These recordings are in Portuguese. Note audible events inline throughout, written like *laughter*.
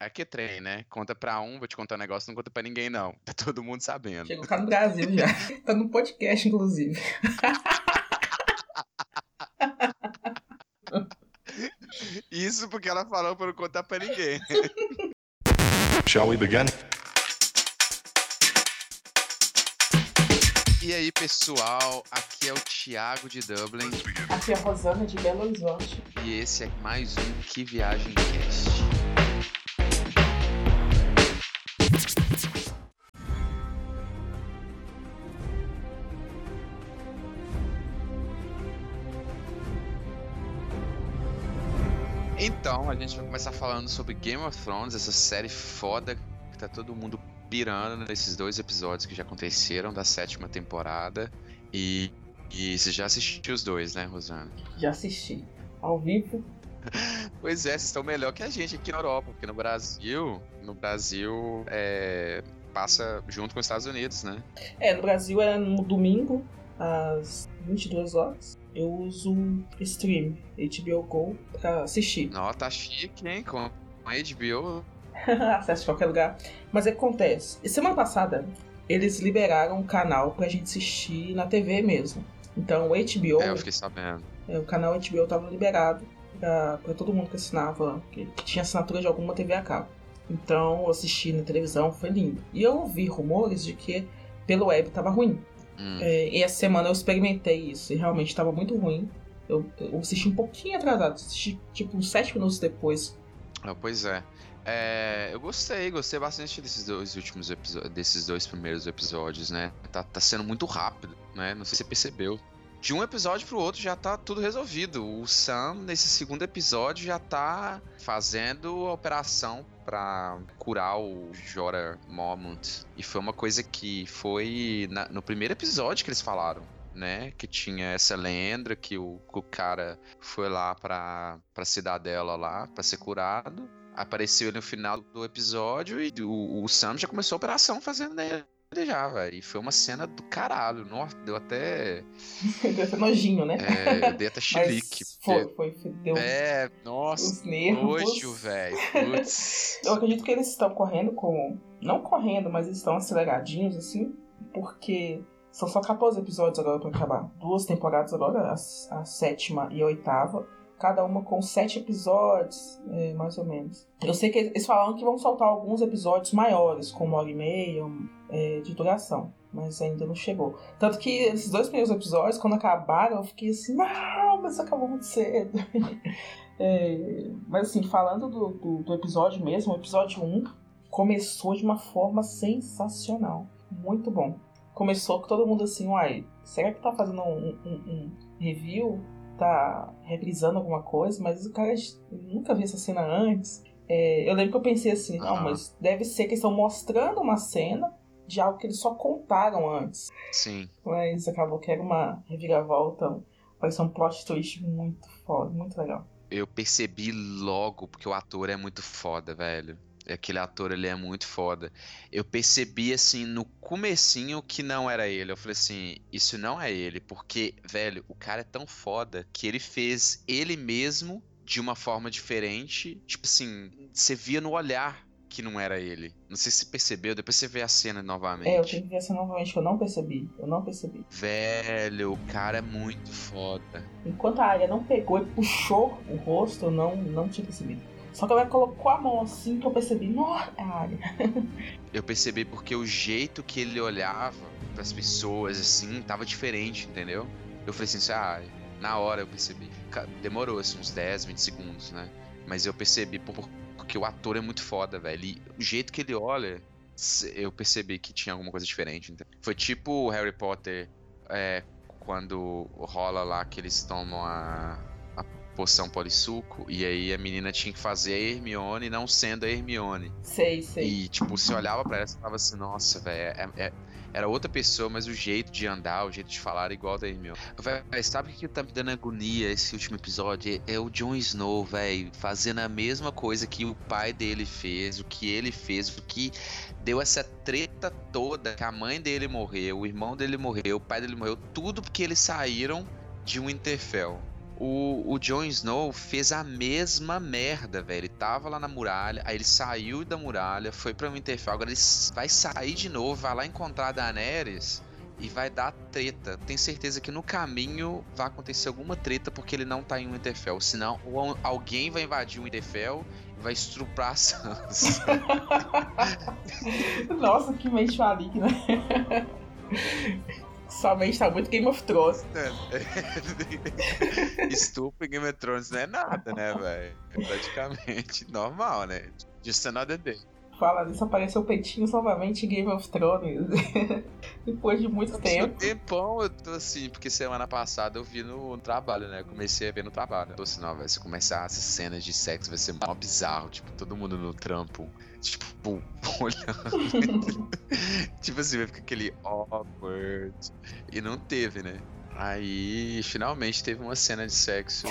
É que trem, né? Conta pra um, vou te contar um negócio, não conta pra ninguém, não. Tá todo mundo sabendo. Chegou tá no Brasil já. *laughs* tá no podcast, inclusive. Isso porque ela falou pra não contar pra ninguém. Shall we begin? E aí, pessoal, aqui é o Thiago de Dublin. Aqui é a Rosana de Belo Horizonte. E esse é mais um Que Viagem Cast. Então, a gente vai começar falando sobre Game of Thrones, essa série foda que tá todo mundo pirando nesses dois episódios que já aconteceram da sétima temporada. E, e você já assistiu os dois, né, Rosana? Já assisti. Ao vivo. *laughs* pois é, vocês estão melhor que a gente aqui na Europa, porque no Brasil, no Brasil é, passa junto com os Estados Unidos, né? É, no Brasil é no domingo, às 22 horas eu uso Stream, HBO Go, pra assistir. Não, tá chique, hein? Com a HBO. *laughs* Acesso de qualquer lugar. Mas é que acontece. Semana passada, eles liberaram um canal pra gente assistir na TV mesmo. Então o HBO. É, eu fiquei sabendo. É, o canal HBO tava liberado pra, pra todo mundo que assinava, que, que tinha assinatura de alguma TV a cabo. Então eu assisti na televisão, foi lindo. E eu ouvi rumores de que pelo web tava ruim. Hum. É, e essa semana eu experimentei isso e realmente estava muito ruim. Eu, eu, assisti um pouquinho atrasado, assisti tipo uns 7 minutos depois. Ah, pois é. é. Eu gostei, gostei bastante desses dois últimos episódios, desses dois primeiros episódios, né? Tá, tá sendo muito rápido, né? Não sei se você percebeu de um episódio pro outro já tá tudo resolvido. O Sam, nesse segundo episódio, já tá fazendo a operação para curar o Jorah Mormont. E foi uma coisa que foi na, no primeiro episódio que eles falaram. Né, que tinha essa lenda que o, o cara foi lá pra, pra cidadela lá para ser curado. Apareceu no final do episódio e o, o Sam já começou a operação fazendo nele já, velho. E foi uma cena do caralho. Nossa, deu até. *laughs* deu até nojinho, né? É, deu até chilique. Foi, foi, deu. É, nossa. Os nervos. Nojo, velho. *laughs* Eu acredito que eles estão correndo com. Não correndo, mas eles estão aceleradinhos, assim, porque. São só 14 episódios agora pra acabar. Duas temporadas agora, a, a sétima e a oitava cada uma com sete episódios, é, mais ou menos. Eu sei que eles falaram que vão soltar alguns episódios maiores, com uma hora e meia é, de duração, mas ainda não chegou. Tanto que esses dois primeiros episódios, quando acabaram, eu fiquei assim, não, mas acabou muito cedo. *laughs* é, mas assim, falando do, do, do, episódio mesmo, o episódio 1 começou de uma forma sensacional. Muito bom. Começou com todo mundo assim, uai, será que tá fazendo um, um, um review tá reprisando alguma coisa, mas o cara nunca viu essa cena antes. É, eu lembro que eu pensei assim, não, mas deve ser que eles estão mostrando uma cena de algo que eles só contaram antes. Sim. Mas acabou que era uma reviravolta, ser um plot twist muito foda, muito legal. Eu percebi logo, porque o ator é muito foda, velho. Aquele ator, ele é muito foda. Eu percebi, assim, no comecinho que não era ele. Eu falei assim, isso não é ele. Porque, velho, o cara é tão foda que ele fez ele mesmo de uma forma diferente. Tipo assim, você via no olhar que não era ele. Não sei se percebeu, depois você vê a cena novamente. É, eu tenho que ver a cena novamente, que eu não percebi. Eu não percebi. Velho, o cara é muito foda. Enquanto a área não pegou e puxou o rosto, eu não, não tinha percebido. Só que ela colocou a mão assim que eu percebi, nossa, é a área. *laughs* eu percebi porque o jeito que ele olhava para as pessoas assim tava diferente, entendeu? Eu falei assim, ah, na hora eu percebi. Demorou assim, uns 10, 20 segundos, né? Mas eu percebi porque o ator é muito foda, velho. E o jeito que ele olha, eu percebi que tinha alguma coisa diferente. Foi tipo o Harry Potter é, quando rola lá que eles tomam a, poção polissuco, e aí a menina tinha que fazer a Hermione não sendo a Hermione. Sei, sei. E, tipo, você olhava pra ela e falava assim, nossa, velho, é, é, era outra pessoa, mas o jeito de andar, o jeito de falar era igual da Hermione. Véio, sabe o que tá me dando agonia esse último episódio? É, é o Jon Snow, velho, fazendo a mesma coisa que o pai dele fez, o que ele fez, o que deu essa treta toda, que a mãe dele morreu, o irmão dele morreu, o pai dele morreu, tudo porque eles saíram de Winterfell O, o Jon Snow fez a mesma merda, velho. Ele tava lá na muralha, aí ele saiu da muralha, foi pra Winterfell, agora ele vai sair de novo, vai lá encontrar a Daenerys e vai dar treta. Tenho certeza que no caminho vai acontecer alguma treta porque ele não tá em Winterfell. Senão, ou alguém vai invadir o Winterfell e vai estrupar a Sansa. *laughs* Nossa, que mente maligna. *laughs* Somente tá muito Game of Thrones. *laughs* Estupro em Game of Thrones não é nada, né, velho? É praticamente normal, né? Just another day. Fala nisso, apareceu peitinho novamente em Game of Thrones. *laughs* Depois de muito tempo. Um tempão eu tô assim, porque semana passada eu vi no, trabalho, né? comecei a ver no trabalho. Eu tô assim, não, velho, se começar essas cenas de sexo vai ser mó bizarro. Tipo, todo mundo no trampo, tipo, *laughs* olhando. tipo assim, vai ficar aquele awkward. E não teve, né? Aí, finalmente, teve uma cena de sexo.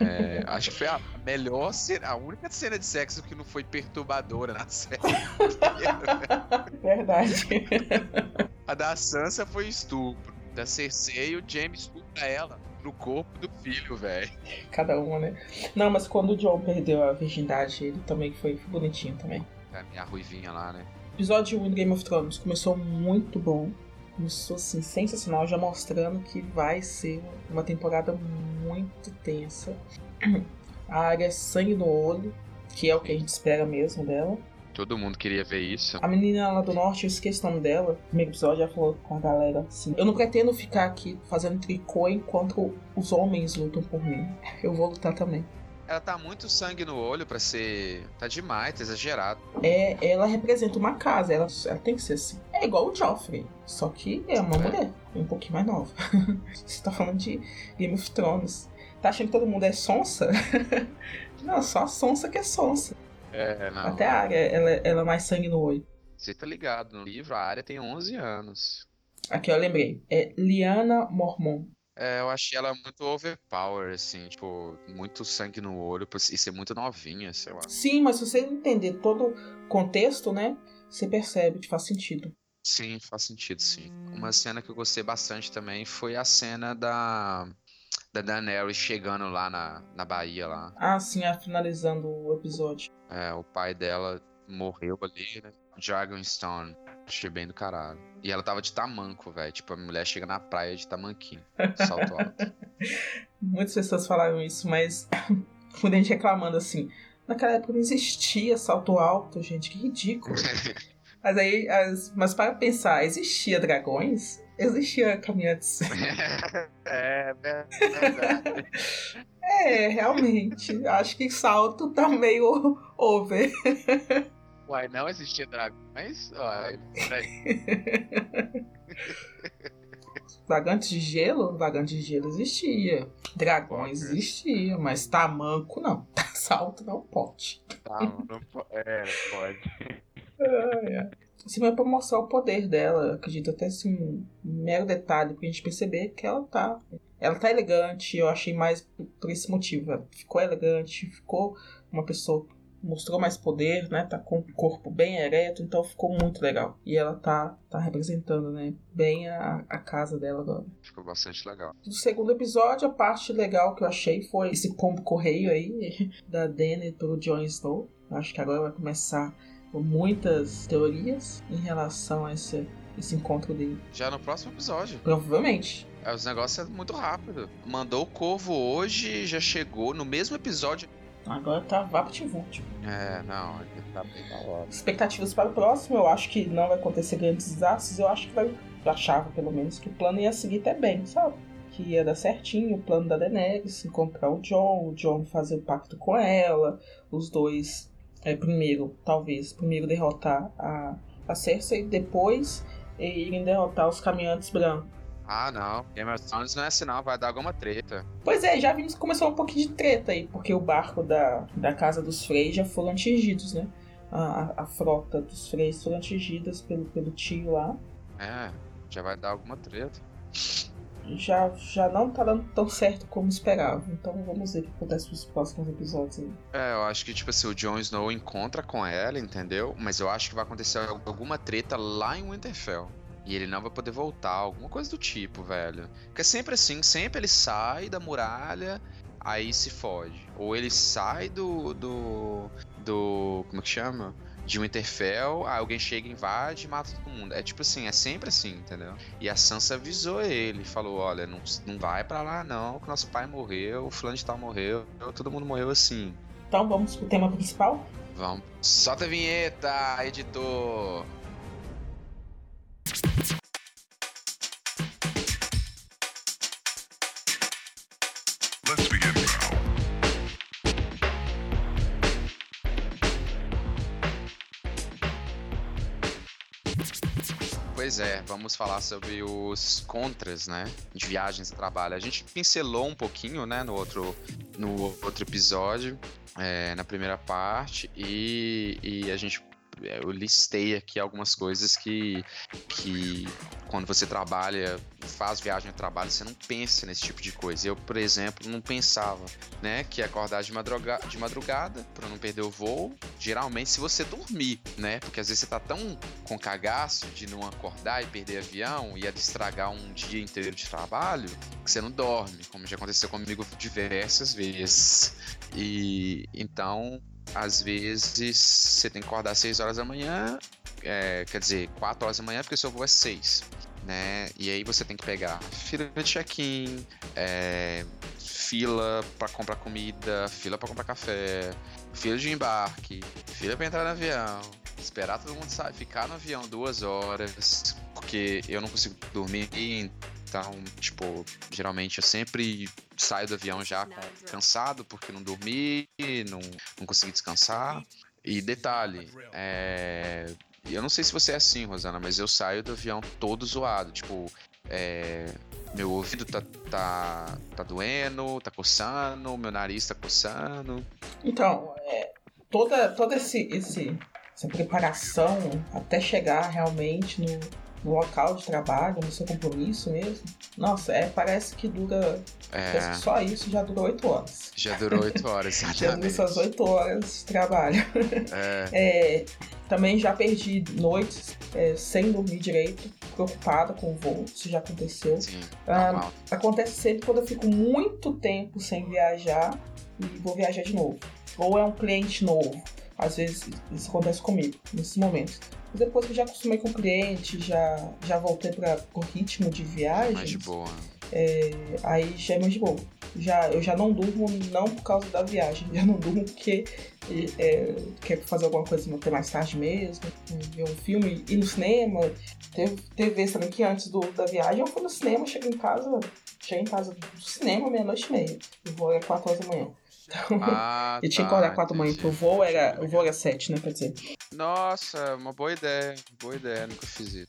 É, *laughs* acho que foi a melhor cena, a única cena de sexo que não foi perturbadora na série. *laughs* Verdade. A da Sansa foi estupro. Da Cersei, o James estupra ela no corpo do filho, velho. Cada uma, né? Não, mas quando o John perdeu a virgindade, ele também foi bonitinho também. A minha ruivinha lá, né? O episódio 1 do Game of Thrones começou muito bom começou assim, sensacional, já mostrando que vai ser uma temporada muito tensa. *clears throat* A área é sangue no olho, que é o que a gente espera mesmo dela. Todo mundo queria ver isso. A menina lá do norte, eu esqueci o nome dela. No primeiro episódio já falou com a galera assim: Eu não pretendo ficar aqui fazendo tricô enquanto os homens lutam por mim. Eu vou lutar também. Ela tá muito sangue no olho para ser. Tá demais, tá exagerado. É, ela representa uma casa, ela, ela tem que ser assim. É igual o Joffrey, só que é uma é. mulher, um pouquinho mais nova. *laughs* Você tá falando de Game of Thrones. Tá achando que todo mundo é sonsa? *laughs* não, só a sonsa que é sonsa. É, não. Até a área, ela, ela é mais sangue no olho. Você tá ligado, no livro a área tem 11 anos. Aqui, eu lembrei. É Liana Mormon. É, eu achei ela muito overpower, assim, tipo, muito sangue no olho e ser muito novinha, sei lá. Sim, mas se você entender todo o contexto, né, você percebe que faz sentido. Sim, faz sentido, sim. Uma cena que eu gostei bastante também foi a cena da da Daenerys chegando lá na, na Bahia lá. Ah, sim, finalizando o episódio. É, o pai dela morreu ali, né? Dragonstone. Achei bem do caralho. E ela tava de tamanco, velho. Tipo, a mulher chega na praia de tamanquinho. Salto alto. *laughs* Muitas pessoas falaram isso, mas *laughs* muita gente reclamando assim. Naquela época não existia salto alto, gente. Que ridículo. *laughs* mas aí, as, mas para pensar, existia dragões? Existia caminhantes. é, verdade. é, realmente. Acho que salto tá meio over. Uai, não existia dragões? Uai, *laughs* Vagantes de gelo? Vagantes de gelo existia. Dragões existia, mas tamanco não. *laughs* Salto não pode. Tá, não pode. É, pode. é, é. Assim, é pra mostrar o poder dela. Acredito até assim, um mero detalhe pra gente perceber que ela tá. Ela tá elegante, eu achei mais por esse motivo. Ela ficou elegante, ficou uma pessoa mostrou mais poder, né? Tá com o corpo bem ereto, então ficou muito legal. E ela tá, tá representando, né? Bem a, a casa dela agora. Ficou bastante legal. No segundo episódio, a parte legal que eu achei foi esse pombo correio aí *laughs* da Dany pro Jon Snow. Acho que agora vai começar muitas teorias em relação a esse, esse encontro dele. Já no próximo episódio. Provavelmente. É, os negócios é muito rápido. Mandou o corvo hoje, já chegou no mesmo episódio Agora tá VaptVult. É, não, tá bem da hora. Expectativas para o próximo, eu acho que não vai acontecer grandes desastres, eu acho que vai. Eu achava pelo menos que o plano ia seguir até bem, sabe? Que ia dar certinho o plano da Daenerys, encontrar o John, o John fazer o pacto com ela, os dois. É, primeiro, talvez, primeiro derrotar a, a Cersei, depois irem derrotar os caminhantes brancos. Ah, não. Game of Thrones não é assim, não. Vai dar alguma treta. Pois é, já vimos que começou um pouquinho de treta aí, porque o barco da, da Casa dos Freys já foram atingidos, né? A, a, frota dos Freys foram atingidas pelo, pelo tio lá. É, já vai dar alguma treta. Já, já não tá dando tão certo como esperava. Então vamos ver o que acontece nos próximos episódios aí. É, eu acho que, tipo assim, o Jon Snow encontra com ela, entendeu? Mas eu acho que vai acontecer alguma treta lá em Winterfell. E ele não vai poder voltar, alguma coisa do tipo, velho. Porque é sempre assim, sempre ele sai da muralha aí se fode. Ou ele sai do. do. do. como é que chama? De Winterfell, aí alguém chega, invade e mata todo mundo. É tipo assim, é sempre assim, entendeu? E a Sansa avisou ele, falou: olha, não, não vai para lá não, que nosso pai morreu, o fulano de tal morreu, todo mundo morreu assim. Então vamos pro tema principal? Vamos. Solta a vinheta, editor! Pois é, vamos falar sobre os contras, né? De viagens a trabalho. A gente pincelou um pouquinho, né, no outro, no outro episódio, é, na primeira parte, e, e a gente. Eu listei aqui algumas coisas que, que quando você trabalha, faz viagem a trabalho, você não pensa nesse tipo de coisa. Eu, por exemplo, não pensava, né, que acordar de, madruga de madrugada para não perder o voo. Geralmente, se você dormir, né, porque às vezes você tá tão com cagaço de não acordar e perder avião e estragar um dia inteiro de trabalho que você não dorme, como já aconteceu comigo diversas vezes. E então, às vezes, você tem que acordar às 6 horas da manhã, é, quer dizer, 4 horas da manhã, porque seu voo é 6. Né? E aí você tem que pegar fila de check-in, é, fila para comprar comida, fila para comprar café, fila de embarque, fila para entrar no avião, esperar todo mundo sair, ficar no avião duas horas, porque eu não consigo dormir, então, tipo, geralmente eu sempre saio do avião já cansado porque não dormi, não, não consegui descansar. E detalhe, é, eu não sei se você é assim, Rosana, mas eu saio do avião todo zoado, tipo, é, meu ouvido tá, tá, tá doendo, tá coçando, meu nariz tá coçando. Então, é, toda, toda esse, esse, essa preparação até chegar realmente no, no local de trabalho, no seu compromisso mesmo, nossa, é, parece que dura. Parece É, que só isso já dura oito horas. já durou oito horas, *laughs* Já exatamente. essas oito horas de trabalho. É, *laughs* É, também já perdi noites é, sem dormir direito, preocupada com o voo, isso já aconteceu. sim, Ah. Acontece sempre quando eu fico muito tempo sem viajar e vou viajar de novo. Ou é um cliente novo. Às vezes isso acontece comigo, nesses momentos. Depois que eu já acostumei com o cliente, já, já voltei para o ritmo de viagem, Mais de boa. aí já é mais de boa. Já, eu já não durmo não por causa da viagem, *laughs* já não durmo porque é, quero fazer alguma coisa até mais tarde mesmo, ver um filme, ir no cinema. Teve, teve vezes também que antes do, da viagem eu fui no cinema, cheguei em casa, cheguei em casa do cinema meia-noite e meia. O voo era 4 horas da manhã. Então, Ah, *laughs* eu tinha que tá, acordar 4 da manhã, porque o voo era, o voo era 7, né? Quer dizer. Nossa, uma boa ideia. Boa ideia, nunca fiz isso.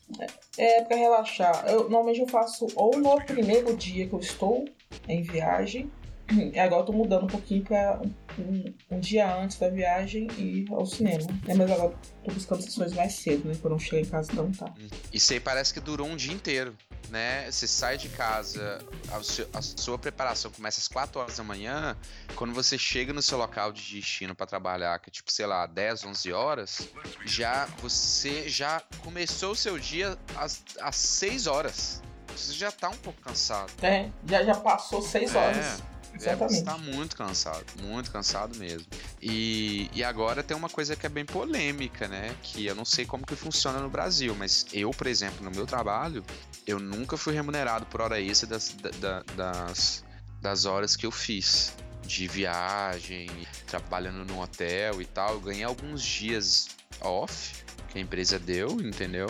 É pra relaxar. Eu, normalmente eu faço ou no primeiro dia que eu estou em viagem. E agora eu tô mudando um pouquinho pra um, um dia antes da viagem ir ao cinema. É, mas agora tô buscando sessões mais cedo, né? Pra não chegar em casa tão tarde. Isso aí parece que durou um dia inteiro, né? Você sai de casa, a, su- a sua preparação começa às 4 horas da manhã. Quando você chega no seu local de destino pra trabalhar, que é tipo, sei lá, 10, 11 horas, já você já começou o seu dia às, às 6 horas. Você já tá um pouco cansado. É, já, já passou 6 horas. É, você Exatamente. tá muito cansado, muito cansado mesmo. E, e agora tem uma coisa que é bem polêmica, né? Que eu não sei como que funciona no Brasil, mas eu, por exemplo, no meu trabalho, eu nunca fui remunerado por hora extra das, da- da- das, das horas que eu fiz. De viagem, trabalhando no hotel e tal. Eu ganhei alguns dias off que a empresa deu, entendeu?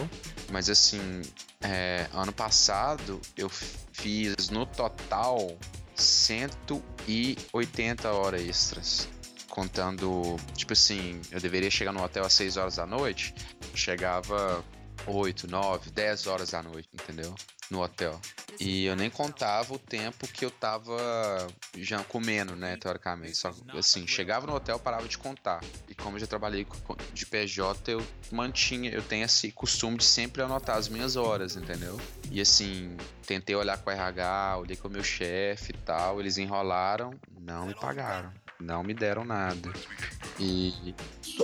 Mas assim, é, ano passado eu fiz no total 180 horas extras. Contando, tipo assim, eu deveria chegar no hotel às 6 horas da noite, chegava 8, 9, 10 horas da noite, entendeu? No hotel. E eu nem contava o tempo que eu tava já comendo, né, teoricamente. Só assim, chegava no hotel, parava de contar. E como eu já trabalhei de PJ, eu mantinha, eu tenho esse costume de sempre anotar as minhas horas, entendeu? E assim, tentei olhar com o RH, olhei com o meu chefe e tal, eles enrolaram, não me pagaram, não me deram nada. E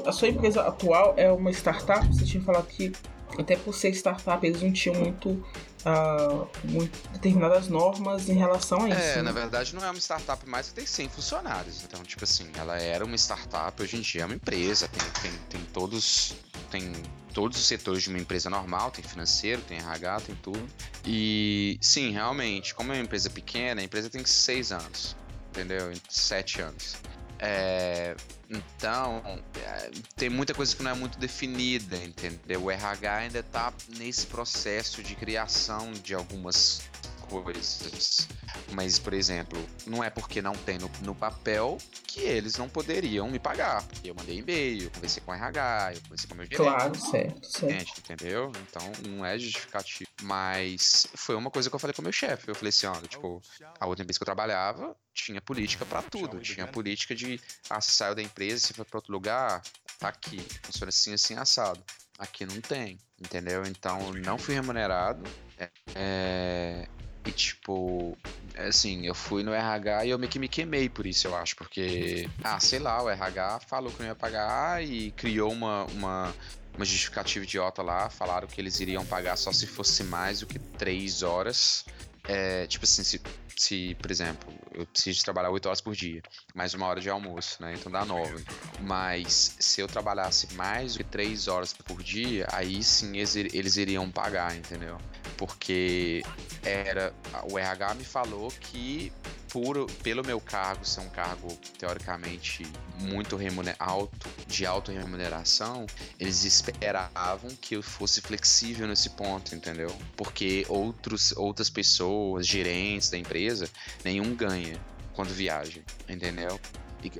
A sua empresa atual é uma startup? Você tinha falado que Até por ser startup, eles não tinham muito, uh, muito determinadas normas em relação a isso. É, né? na verdade não é uma startup mais que tem 100 funcionários. Então, tipo assim, ela era uma startup, hoje em dia é uma empresa, tem, tem, tem todos. Tem todos os setores de uma empresa normal, tem financeiro, tem RH, tem tudo. E sim, realmente, como é uma empresa pequena, a empresa tem seis anos, entendeu? Sete anos. É, então, é, tem muita coisa que não é muito definida, entendeu? O RH ainda está nesse processo de criação de algumas coisas. Mas, por exemplo, não é porque não tem no, no papel que eles não poderiam me pagar. Porque eu mandei e-mail, eu conversei com o RH, eu conversei com o meu gerente. Claro, certo, certo. Gente, entendeu? Então não é justificativo. Mas foi uma coisa que eu falei com o meu chefe. Eu falei assim, olha, tipo, a outra empresa que eu trabalhava tinha política pra tudo. Tinha política de, ah, você saiu da empresa, você foi pra outro lugar, tá aqui. Funciona assim, assim, assado. Aqui não tem, entendeu? Então não fui remunerado. É, é, e tipo, assim, eu fui no RH e eu meio que me queimei por isso, eu acho. Porque, ah, sei lá, o RH falou que não ia pagar e criou uma, uma, uma justificativa idiota lá. Falaram que eles iriam pagar só se fosse mais do que três horas. É, tipo assim, se, se, por exemplo, eu preciso trabalhar 8 horas por dia, mais uma hora de almoço, né? Então dá 9. Mas se eu trabalhasse mais do que 3 horas por dia, aí sim eles, eles iriam pagar, entendeu? Porque era. O RH me falou que por, pelo meu cargo ser um cargo teoricamente muito alto, de alta remuneração, eles esperavam que eu fosse flexível nesse ponto, entendeu? Porque outros, outras pessoas, gerentes da empresa, nenhum ganha quando viaja, entendeu? E,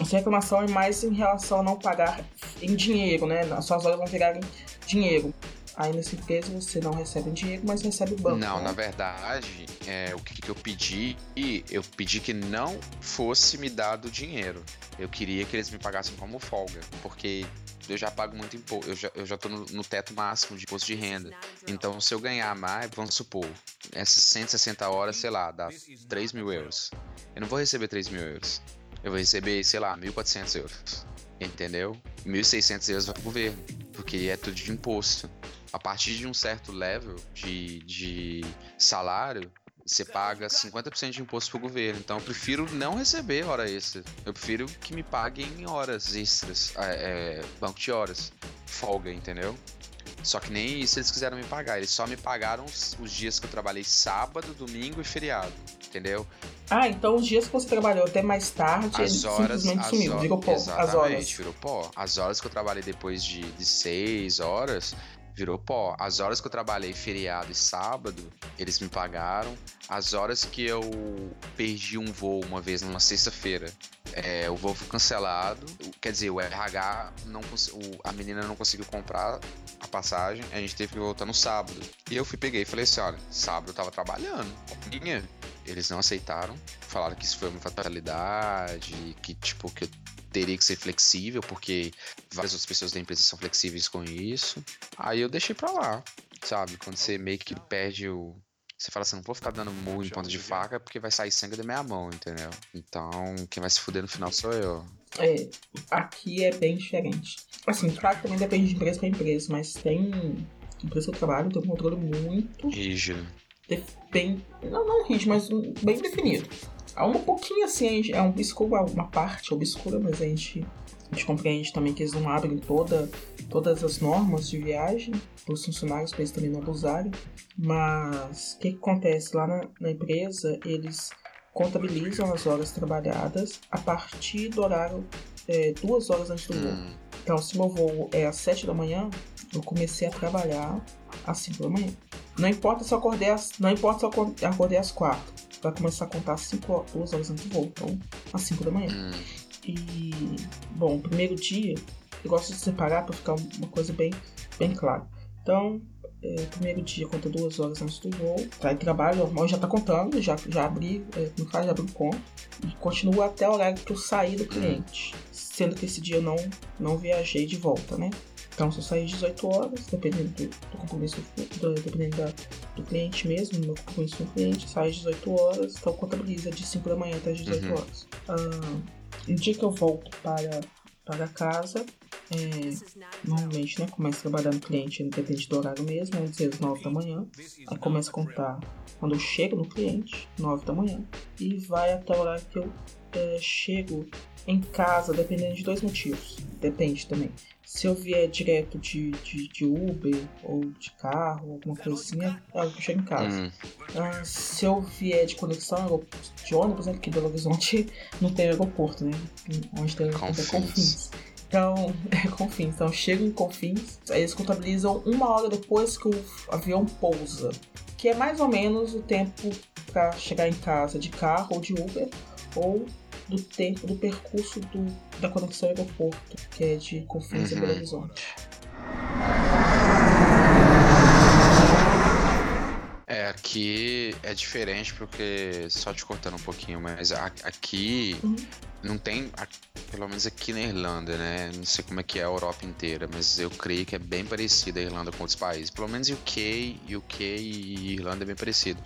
Essa reclamação é mais em relação a não pagar em dinheiro, né? As suas horas vão pegar em dinheiro. Aí nesse caso você não recebe dinheiro, mas recebe banco. Não, né? na verdade, é, o que, que eu pedi, eu pedi que não fosse me dado dinheiro. Eu queria que eles me pagassem como folga, porque eu já pago muito imposto, eu já, eu já tô no, no teto máximo de imposto de renda. Então, se eu ganhar mais, vamos supor, essas 160 horas, sei lá, dá 3 mil euros. Eu não vou receber 3 mil euros. Eu vou receber, sei lá, 1.400 euros. Entendeu? 1.600 euros vai pro governo, porque é tudo de imposto. A partir de um certo level de, de salário, você paga 50% de imposto pro governo. Então eu prefiro não receber hora extra. Eu prefiro que me paguem em horas extras. É, é, banco de horas. Folga, entendeu? Só que nem isso eles quiseram me pagar. Eles só me pagaram os, os dias que eu trabalhei sábado, domingo e feriado. Entendeu? Ah, então os dias que você trabalhou até mais tarde, As horas. simplesmente As sumiu, virou pó, as Exatamente, horas. virou pó. As horas que eu trabalhei depois de, de seis horas, virou pó. As horas que eu trabalhei feriado e sábado, eles me pagaram. As horas que eu perdi um voo uma vez numa sexta-feira, é, o voo foi cancelado. Quer dizer, o RH, não, o- a menina não conseguiu comprar a passagem, a gente teve que voltar no sábado. E eu fui, peguei e falei assim: olha, sábado eu tava trabalhando. Minha. Eles não aceitaram, falaram que isso foi uma fatalidade, que tipo, que eu teria que ser flexível, porque várias outras pessoas da empresa são flexíveis com isso. Aí eu deixei pra lá, sabe? Quando você meio que perde o. Você fala assim, não vou ficar dando murro em ponta de faca porque vai sair sangue da minha mão, entendeu? Então, quem vai se fuder no final sou eu. É, aqui é bem diferente. Assim, claro que também depende de empresa para empresa, mas tem empresa que eu trabalho, tem um controle muito Rígido. def- bem. Não, não rígido, mas bem definido. Há um pouquinho assim, a gente- é um obscura, uma parte obscura, mas a gente, a gente compreende também que eles não abrem toda, todas as normas de viagem para os funcionários, para eles também não abusarem. Mas o que, que acontece? Lá na, na empresa, eles contabilizam as horas trabalhadas a partir do horário é, duas horas antes do voo. Hum, Então, se meu voo é às 7 da manhã, eu comecei a trabalhar às 5 da manhã. Não importa se eu acordei às, não importa se eu acor- acordei às 4. Vai começar a contar 5 duas horas antes do voo, então às 5 da manhã. hum. E, bom, o primeiro dia, eu gosto de separar para ficar uma coisa bem, bem clara. Então, é, primeiro dia conta duas horas antes do voo. Tá em trabalho normal, já tá contando, já, já abri, é, como faz, já abri o conto. E continua até o horário que eu saí do cliente. Sendo que esse dia eu não, não viajei de volta, né? Então, se eu sair às 18 horas, dependendo do, do compromisso do, dependendo da, do cliente mesmo, do meu compromisso com o cliente, sai às 18 horas, então contabiliza de 5 da manhã até as 18 Uhum. horas. Ah, no dia que eu volto para, para casa, é, normalmente, né, começa a trabalhar no cliente, independente do horário mesmo, às vezes 9 da manhã. Aí começa a contar quando eu chego no cliente, 9 da manhã, e vai até o horário que eu é, chego em casa, dependendo de dois motivos. Depende também. Se eu vier direto de, de, de Uber ou de carro, alguma coisinha, é hora que eu chego em casa. Hum, Ah, se eu vier de conexão de ônibus, né? Porque Belo Horizonte *laughs* não tem aeroporto, né? Onde tem aeroporto é Confins. Confins. Então, *laughs* é Confins. Então, eu chego em Confins, aí eles contabilizam uma hora depois que o avião pousa. Que é mais ou menos o tempo para chegar em casa de carro ou de Uber, ou do tempo do percurso do, da conexão aeroporto, que é de Confins Uhum. Belo Horizonte. É, aqui é diferente porque, só te cortando um pouquinho, mas a- aqui Uhum. não tem, a- pelo menos aqui na Irlanda, né? Não sei como é que é a Europa inteira, mas eu creio que é bem parecida a Irlanda com outros países. Pelo menos UK, UK e Irlanda é bem parecido.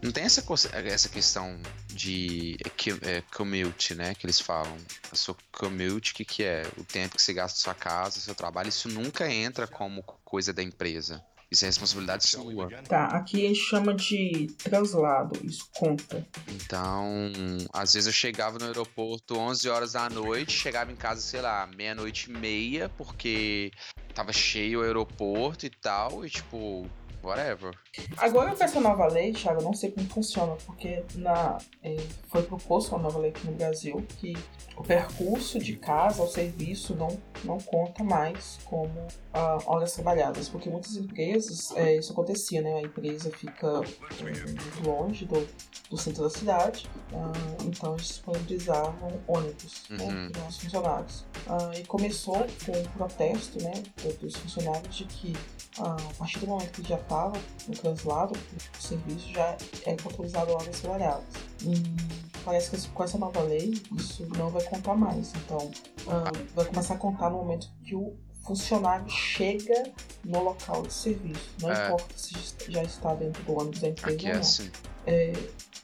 Não tem essa, essa questão de é, commute, né? Que eles falam. A sua commute, o que, que é? O tempo que você gasta na sua casa, seu trabalho, isso nunca entra como coisa da empresa. Isso é responsabilidade sua. Tá, aqui a gente chama de translado, isso conta. Então, às vezes eu chegava no aeroporto 11 horas da noite, chegava em casa, sei lá, meia-noite e meia, porque tava cheio o aeroporto e tal, e tipo, whatever. Agora com essa nova lei, Thiago, eu não sei como funciona, porque na, é, foi proposto uma nova lei aqui no Brasil que o percurso de casa ao serviço não, não conta mais como ah, horas trabalhadas, porque muitas empresas, é, isso acontecia, né? A empresa fica é, muito longe do, do centro da cidade, ah, então eles disponibilizavam ônibus Uhum. para os funcionários. Ah, e começou com um protesto né, dos funcionários de que a partir do momento que já no translado, o serviço já é contabilizado horas trabalhadas. E parece que com essa nova lei isso não vai contar mais. Então ah, vai começar a contar no momento que o funcionário chega no local de serviço. Não É. importa se já está dentro do ônibus da empresa Aqui ou é não. assim. É,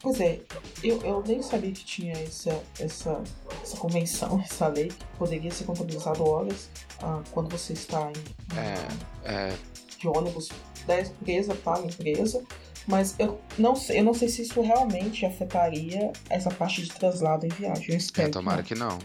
pois é, eu, eu nem sabia que tinha essa, essa, essa convenção, *laughs* essa lei, que poderia ser contabilizado horas ah, quando você está em, É, é, de ônibus da empresa para a empresa. Mas eu não sei, eu não sei se isso realmente afetaria essa parte de traslado em viagem. Eu espero é, que tomara não. que não.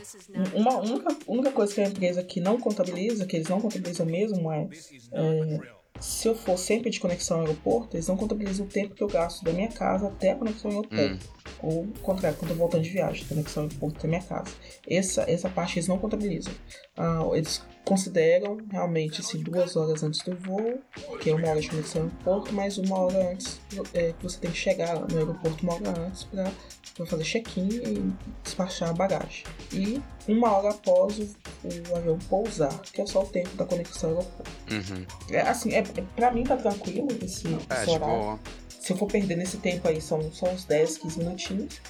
Uma única, única coisa que a empresa que não contabiliza, que eles não contabilizam mesmo, é, é, se eu for sempre de conexão ao aeroporto, eles não contabilizam o tempo que eu gasto da minha casa até a conexão ao aeroporto. Hum, Ou o contrário, quando eu voltando de viagem, conexão ao aeroporto até minha casa. Essa, essa parte eles não contabilizam. Ah, eles consideram realmente assim, duas horas antes do voo, que é uma hora de conexão ao aeroporto, mais uma hora antes é, que você tem que chegar no aeroporto uma hora antes para fazer check-in e despachar a bagagem. E uma hora após o, o avião pousar, que é só o tempo da conexão ao aeroporto. uhum. É, assim, é, é, pra mim tá tranquilo esse, É, esse horário. boa. Se eu for perder nesse tempo aí, são só uns 10, 15 minutinhos.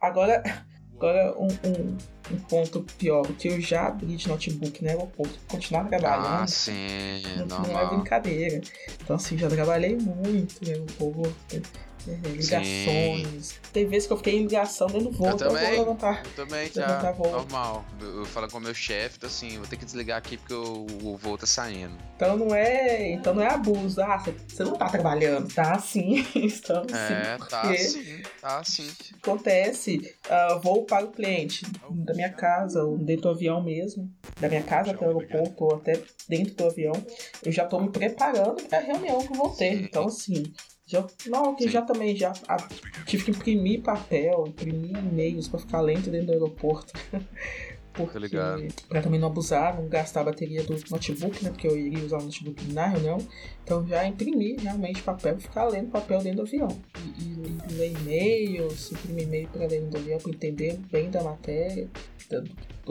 Agora, *laughs* agora um, um, um ponto pior, que eu já abri de notebook no aeroporto, continuar trabalhando. Ah, sim, não, não é brincadeira. Então, assim, já trabalhei muito no aeroporto. É, ligações. Tem vezes que eu fiquei em ligação dentro do voo, Eu então eu também. levantar. Eu também já, tá voo. normal. Eu, eu falo com o meu chefe, então assim, vou ter que desligar aqui porque o, o voo tá saindo. Então não é, então não é abuso. Ah, você- não tá trabalhando, tá assim. *laughs* Então, É, assim, tá sim, tá sim. acontece, ah, vou para o cliente da minha casa, ou dentro do avião mesmo, da minha casa até o aeroporto, ou até dentro do avião, eu já tô me preparando para a reunião que eu vou ter. Sim. Então, assim, já, não, que Sim. já também já ah, tive que imprimir papel, imprimir e-mails para ficar lento dentro do aeroporto. *laughs* Porque, ligado. pra também não abusar, não gastar a bateria do notebook, né? Porque eu iria usar o notebook na reunião. Então já imprimi realmente papel ficar lendo papel dentro do avião. E, e, ler e-mails, imprimir e-mail para ler dentro do avião, para entender bem da matéria,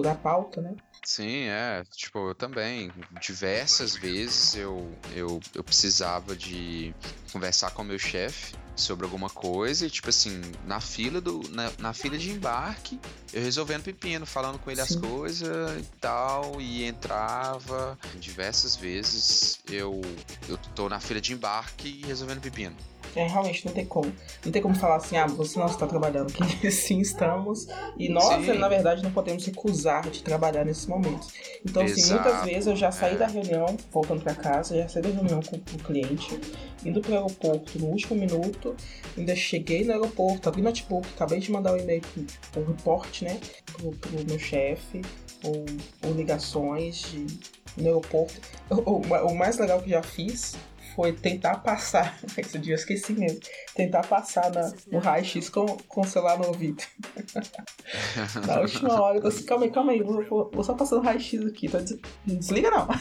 da, da pauta, né? Sim, é. Tipo, eu também. Diversas vezes eu, eu, eu precisava de conversar com o meu chefe sobre alguma coisa e, tipo assim, na fila do. Na, na fila de embarque, eu resolvendo pepino, falando com ele as Sim. coisas e tal, e entrava. Diversas vezes eu, eu tô na fila de embarque e resolvendo pepino. É, realmente não tem como. Não tem como falar assim, ah, você não está trabalhando. Que *laughs* sim, estamos. E nós, Sim. na verdade, não podemos recusar de trabalhar nesses momentos. Então, assim, Exato, muitas vezes eu já saí é. da reunião, voltando para casa, já saí da reunião com, o cliente, indo para o aeroporto no último minuto, ainda cheguei no aeroporto, abri notebook, acabei de mandar o e-mail pro, o report, né, pro, pro meu chefe, ou, ou ligações de, no aeroporto. *laughs* O, o- o mais legal que já fiz foi tentar passar, *laughs* esse dia eu esqueci mesmo, tentar passar na, no raio-x com, com o celular no ouvido. *laughs* Na última hora, eu tô assim, calma aí, calma aí, vou, vou- vou só passar no raio-x aqui, tá des- não desliga não. *laughs*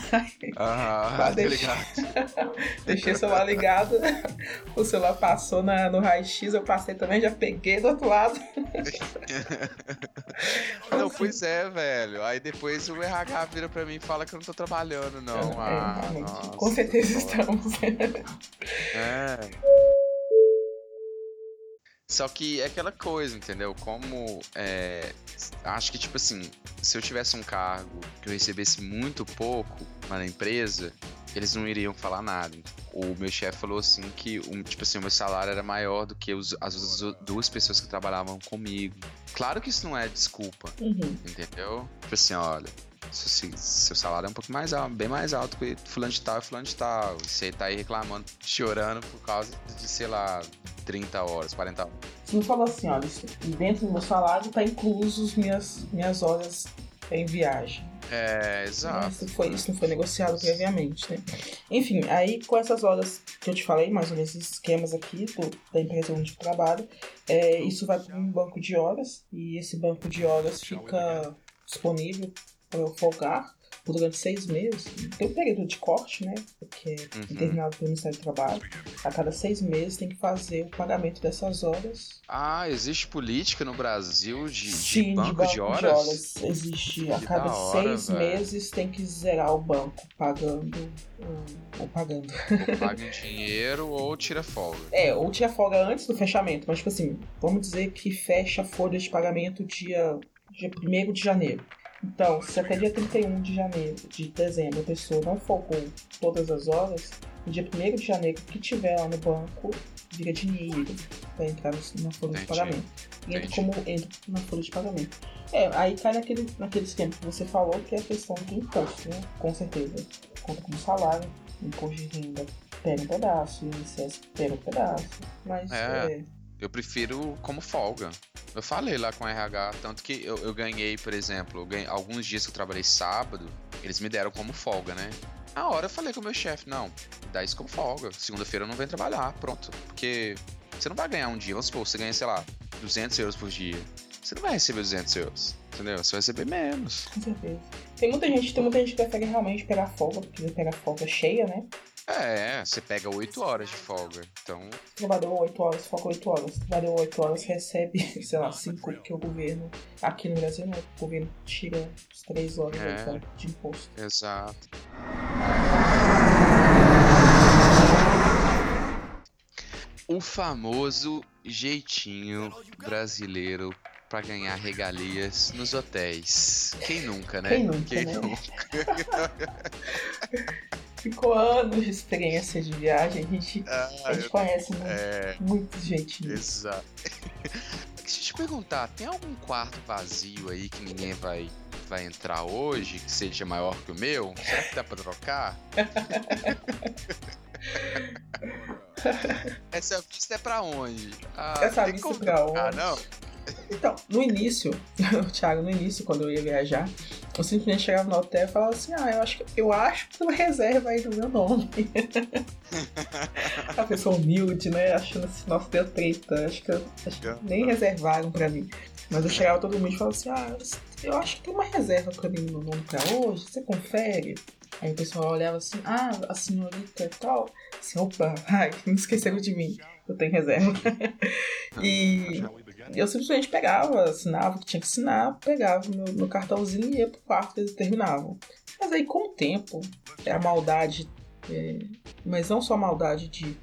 Ah, deixa. ligado? Deixei o celular ligado, o celular passou na, no raio-x, eu passei também, já peguei do outro lado. Não, pois é, velho. Aí depois o RH vira pra mim e fala que eu não tô trabalhando, não. É, ah, nossa, com certeza estamos. É. Só que é aquela coisa, entendeu? Como é, acho que tipo assim, se eu tivesse um cargo que eu recebesse muito pouco na empresa, eles não iriam falar nada. O meu chefe falou assim que um, tipo assim, o meu salário era maior do que os- as duas pessoas que trabalhavam comigo. Claro que isso não é desculpa, Uhum. entendeu? Tipo assim, olha, seu, seu salário é um pouco mais alto, bem mais alto que fulano de tal e fulano de tal. Você tá aí reclamando, chorando por causa de, sei lá, 30 horas, 40 horas. Você me falou assim, olha, dentro do meu salário tá inclusos minhas, minhas horas em viagem. É, exato. Isso, foi, isso não foi negociado previamente, né? Enfim, aí com essas horas que eu te falei, mais ou menos esses esquemas aqui do- da empresa onde eu trabalho, é, isso vai para um banco de horas e esse banco de horas fica disponível para eu folgar durante seis meses. Tem um período de corte, né? Que é Uhum. determinado pelo Ministério do Trabalho. A cada seis meses tem que fazer o pagamento dessas horas Ah, existe política no Brasil de, de Sim, banco de horas? Existe. A Que cada da hora, seis velho. meses tem que zerar o banco pagando o- ou pagando. Ou paga em *laughs* dinheiro ou tira folga. É, ou tinha folga antes do fechamento, mas tipo assim, vamos dizer que fecha a folha de pagamento dia, dia 1 de janeiro. Então, se até dia 31 de janeiro, de dezembro, a pessoa não folgou todas as horas, no dia 1 de janeiro que tiver lá no banco, vira dinheiro pra entrar na folha de pagamento. E entra como entra na folha de pagamento. É, aí cai naquele, naquele esquema que você falou, que é a questão do imposto, né? Com certeza. Conta como salário, imposto de renda pega um pedaço, INSS pega um pedaço. Mas É. é. Eu prefiro como folga. Eu falei lá com o RH, tanto que eu, eu ganhei, por exemplo, ganhei- alguns dias que eu trabalhei sábado, eles me deram como folga, né? Na hora eu falei com o meu chefe, não, dá isso como folga. Segunda-feira eu não venho trabalhar, pronto. Porque você não vai ganhar um dia, vamos supor, você ganha, sei lá, 200 euros por dia. Você não vai receber 200 euros, entendeu? Você vai receber menos. Com certeza. Tem muita gente, tem muita gente que prefere realmente pegar folga, porque pega folga cheia, né? É, você pega 8 horas de folga. Então, Trabalhou 8 horas, folga 8 horas. Trabalhou 8 horas, recebe, *laughs* sei lá, 5, porque o governo, aqui no Brasil, né? O governo tira as 3 horas É. aí, cara, de imposto. exato. O famoso jeitinho brasileiro pra ganhar regalias nos hotéis. Quem nunca, né? Quem nunca, né? *laughs* Ficou anos de experiência de viagem, a gente, Ah, a gente conhece muito, é, muitos jeitinhos. exato. *laughs* Deixa eu te perguntar, tem algum quarto vazio aí que ninguém vai, vai entrar hoje, que seja maior que o meu? Será que dá pra trocar? *laughs* Essa vista é pra onde? Ah, Essa vista como pra onde? não? Então, no início, *laughs* Thiago, no início, quando eu ia viajar, eu simplesmente chegava no hotel e falava assim, ah, eu acho que eu acho que tem uma reserva aí do meu nome. *laughs* A pessoa humilde, né? Achando assim, nossa, deu treta. Acho que, eu- acho que nem reservaram pra mim. Mas eu chegava todo mundo e falava assim, ah, eu acho que tem uma reserva pra mim no nome pra hoje, você confere? Aí o pessoal olhava assim, ah, a senhorita e tal. Assim, opa, *laughs* ai, não esqueceram de mim. Eu tenho reserva. *laughs* e eu simplesmente pegava, assinava o que tinha que assinar, pegava meu, meu cartãozinho e ia pro quarto eles terminavam. Mas aí com o tempo, a maldade, é, mas não só a maldade de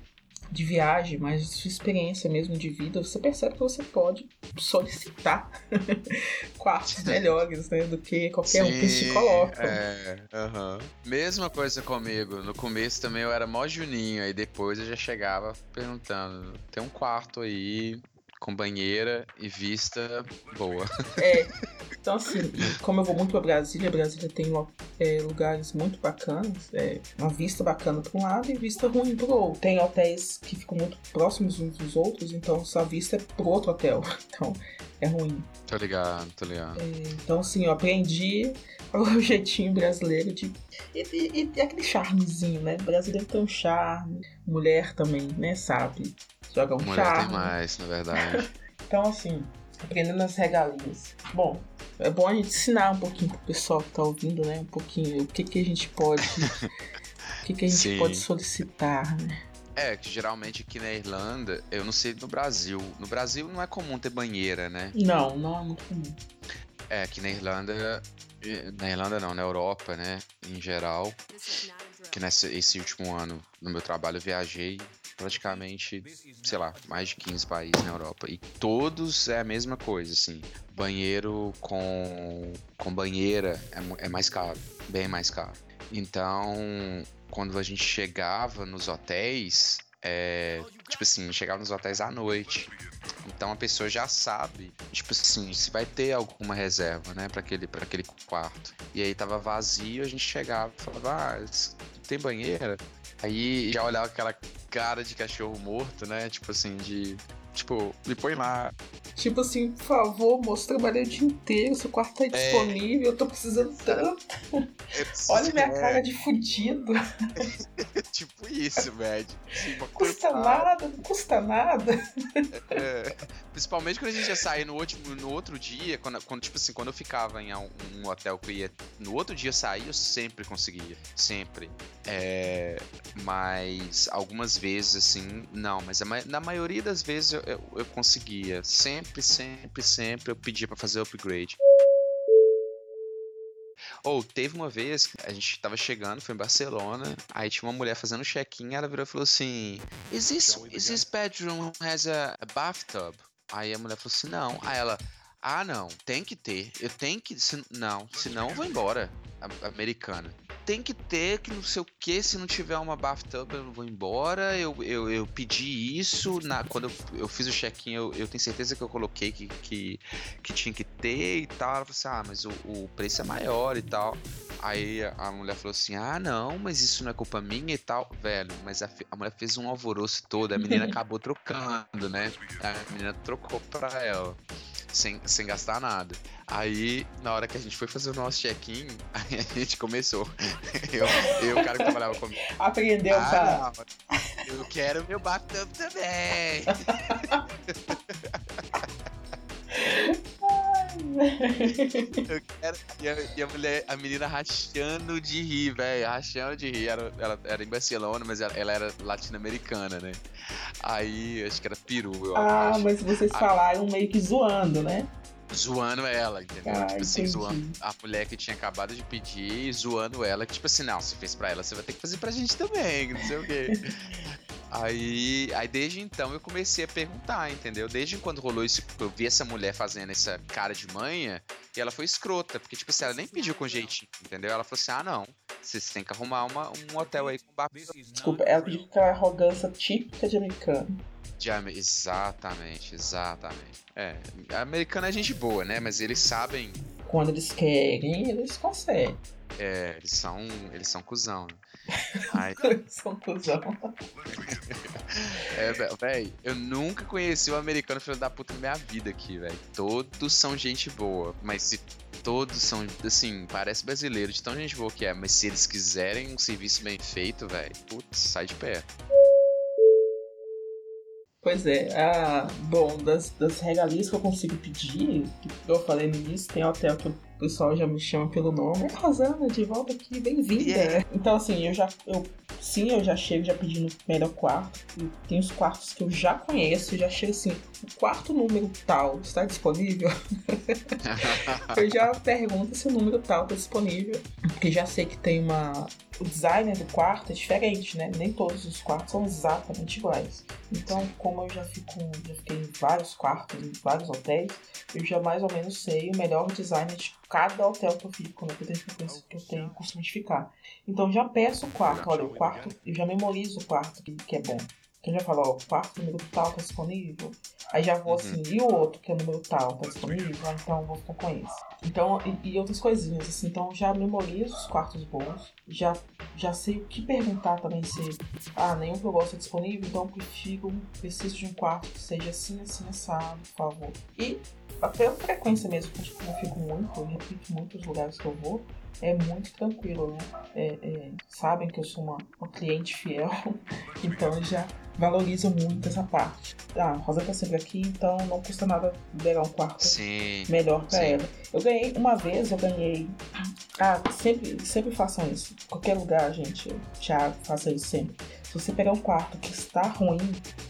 de viagem, mas de sua experiência mesmo de vida, você percebe que você pode solicitar *laughs* quartos melhores, né? Do que qualquer um que se Sim, coloca. É, aham. Mesma coisa comigo. No começo também eu era mó juninho, aí depois eu já chegava perguntando: tem um quarto aí com banheira e vista boa. É. Então, assim, como eu vou muito pra Brasília, Brasília tem é, lugares muito bacanas, é, uma vista bacana para um lado e vista ruim pro outro. Tem hotéis que ficam muito próximos uns dos outros, então sua vista é pro outro hotel. *laughs* Então, é ruim. Tô ligado, tô ligado. Então, assim, eu aprendi *laughs* o jeitinho brasileiro de. E, e- e aquele charmezinho, né? Brasileiro tem um charme, mulher também, né? Sabe? Joga um Mulher charme. tem mais, na verdade. *laughs* Então, assim, aprendendo as regalias. Bom, é bom a gente ensinar um pouquinho pro pessoal que tá ouvindo, né? Um pouquinho o que, que a gente pode. *laughs* o que, que a gente Sim. pode solicitar, né? É, que geralmente aqui na Irlanda, eu não sei no Brasil. No Brasil não é comum ter banheira, né? Não, não é muito comum. É, aqui na Irlanda. Na Irlanda não, na Europa, né? Em geral. Que nesse esse último ano, no meu trabalho, eu viajei praticamente, sei lá, mais de 15 países na Europa. E todos é a mesma coisa, assim. Banheiro com, com banheira é, é mais caro, bem mais caro. Então, quando a gente chegava nos hotéis, é, tipo assim, chegava nos hotéis à noite. Então a pessoa já sabe, tipo assim, se vai ter alguma reserva, né, para aquele, pra aquele quarto. E aí tava vazio, a gente chegava e falava, ah, tem banheira? Aí já olhava aquela cara de cachorro morto, né, tipo assim, de. Tipo, me põe lá. Tipo assim, por favor, moço, trabalhei o dia inteiro, seu quarto tá disponível, eu tô precisando tanto. *laughs* Olha minha É, cara de fudido. *laughs* Tipo isso, velho. Uma Custa nada, não custa nada. É, principalmente quando a gente ia sair no, último, no outro dia, quando, quando, tipo assim, quando eu ficava em um, um hotel que eu ia no outro dia sair, eu sempre conseguia. Sempre. É, mas algumas vezes, assim, não. Mas a na maioria das vezes eu, eu, eu conseguia. Sempre, sempre, sempre eu pedia pra fazer upgrade. Ou teve uma vez que a gente tava chegando, foi em Barcelona, aí tinha uma mulher fazendo check-in, ela virou e falou assim: Is this, is this bedroom has a, a bathtub? Aí a mulher falou assim: Não. Aí ela: Ah, não, tem que ter. Eu tenho que. Se, não, senão eu vou embora. A- americana. Tem que ter, que não sei o que, se não tiver uma bathtub eu não vou embora. Eu, eu, eu pedi isso, na, quando eu, eu fiz o check-in, eu, eu tenho certeza que eu coloquei que, que, que tinha que ter e tal. Ela falou assim: Ah, mas o, o preço é maior e tal. Aí a mulher falou assim: Ah, não, mas isso não é culpa minha e tal. Velho, mas a, a mulher fez um alvoroço todo, a menina *laughs* acabou trocando, né? A menina trocou pra ela, sem, sem gastar nada. Aí, na hora que a gente foi fazer o nosso check-in, *laughs* a gente começou. *laughs* Eu, eu o cara que trabalhava comigo. Aprendeu, cara. Ah, não, eu quero meu batão também. *laughs* Eu quero. E a, e a mulher, a menina rachando de rir, velho. Rachando de rir. Era, ela era em Barcelona, mas ela, ela era latino-americana, né? Aí, acho que era peru, Ah, acho. mas vocês falaram meio que zoando, né? Zoando ela, entendeu? Ah, tipo assim, entendi. zoando a mulher que tinha acabado de pedir e zoando ela, que tipo assim, não, você fez pra ela, você vai ter que fazer pra gente também, não sei o quê. *laughs* Aí, aí desde então eu comecei a perguntar, entendeu? Desde quando rolou isso, eu vi essa mulher fazendo essa cara de manha, e ela foi escrota, porque tipo assim, ela nem pediu com jeitinho, entendeu? Ela falou assim: ah, não, vocês têm que arrumar uma, um hotel aí com bar Desculpa, ela pediu com aquela arrogância típica de americano. De ame- Exatamente, exatamente. É, a americana é gente boa, né? Mas eles sabem Quando eles querem, eles conseguem. É, eles são. Eles são cuzão, né? *laughs* Aí, São cuzão. é, véi, eu nunca conheci um americano filho da puta na minha vida aqui, velho. Todos são gente boa, mas se todos são, assim, parece brasileiro de tão gente boa que é, mas se eles quiserem um serviço bem feito, velho, putz, sai de perto. Pois é, ah, bom, das, das regalias que eu consigo pedir, que eu falei no início, tem hotel que eu pessoal já me chama pelo nome. É Rosana, de volta aqui, bem-vinda. Yeah. Então, assim, eu já. Eu, sim, eu já chego já pedindo melhor quarto. E tem os quartos que eu já conheço, eu já chego assim, o quarto número tal está disponível? *laughs* eu já pergunto se o número tal está disponível. Porque já sei que tem uma. O design do quarto é diferente, né? Nem todos os quartos são exatamente iguais. Então, como eu já fico, já fiquei em vários quartos, em vários hotéis, eu já mais ou menos sei o melhor design de cada hotel que eu fico, né? Que eu tenho que eu tenho costume de ficar. Então já peço o quarto, olha, o quarto, eu já memorizo o quarto que, que é bom. Então já falo, ó, o quarto número tal tá disponível. Aí já vou assim, e o outro que é o número tal tá disponível? Ah, então eu vou ficar com esse. Então, e, e outras coisinhas, assim, então já memorizo os quartos bons, já, já sei o que perguntar também se, ah, nenhum que eu gosto é disponível, então eu prefiro, preciso de um quarto que seja assim, assim, assado, por favor. E até a frequência mesmo, que eu fico muito, eu repito muitos lugares que eu vou, é muito tranquilo, né? É, é, sabem que eu sou uma, uma cliente fiel, *laughs* então eu já valorizo muito essa parte. Ah, a Rosa tá sempre aqui, então não custa nada pegar um quarto Sim. melhor pra Sim. ela. Eu ganhei, uma vez eu ganhei. Ah, sempre, sempre façam isso. Qualquer lugar, gente. Thiago, faça isso sempre. Se você pegar um quarto que está ruim,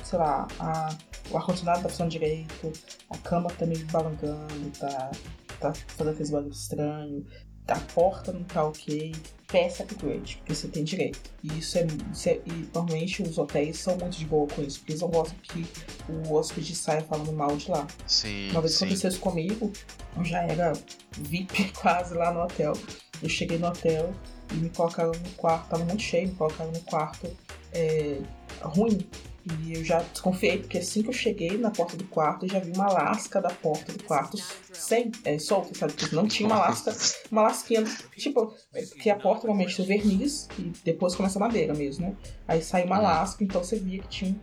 sei lá, a, o ar-condicionado tá funcionando direito, a cama tá meio balangando, tá, tá fazendo aqueles barulhos estranhos, a porta não tá ok, peça upgrade, porque você tem direito. E isso é, isso é- E normalmente os hotéis são muito de boa com isso, porque eles não gostam que o hóspede saia falando mal de lá. Sim. Uma vez sim. aconteceu isso comigo, eu já era VIP *laughs* quase lá no hotel. Eu cheguei no hotel e me colocaram no quarto, tava muito cheio, me colocaram no quarto é, ruim. E eu já desconfiei, porque assim que eu cheguei na porta do quarto, eu já vi uma lasca da porta do quarto sem, é, solta, sabe? Porque não tinha uma lasca, uma lasquinha, tipo, que a porta normalmente tem verniz e depois começa a madeira mesmo, né? Aí sai uma lasca, então você via que tinha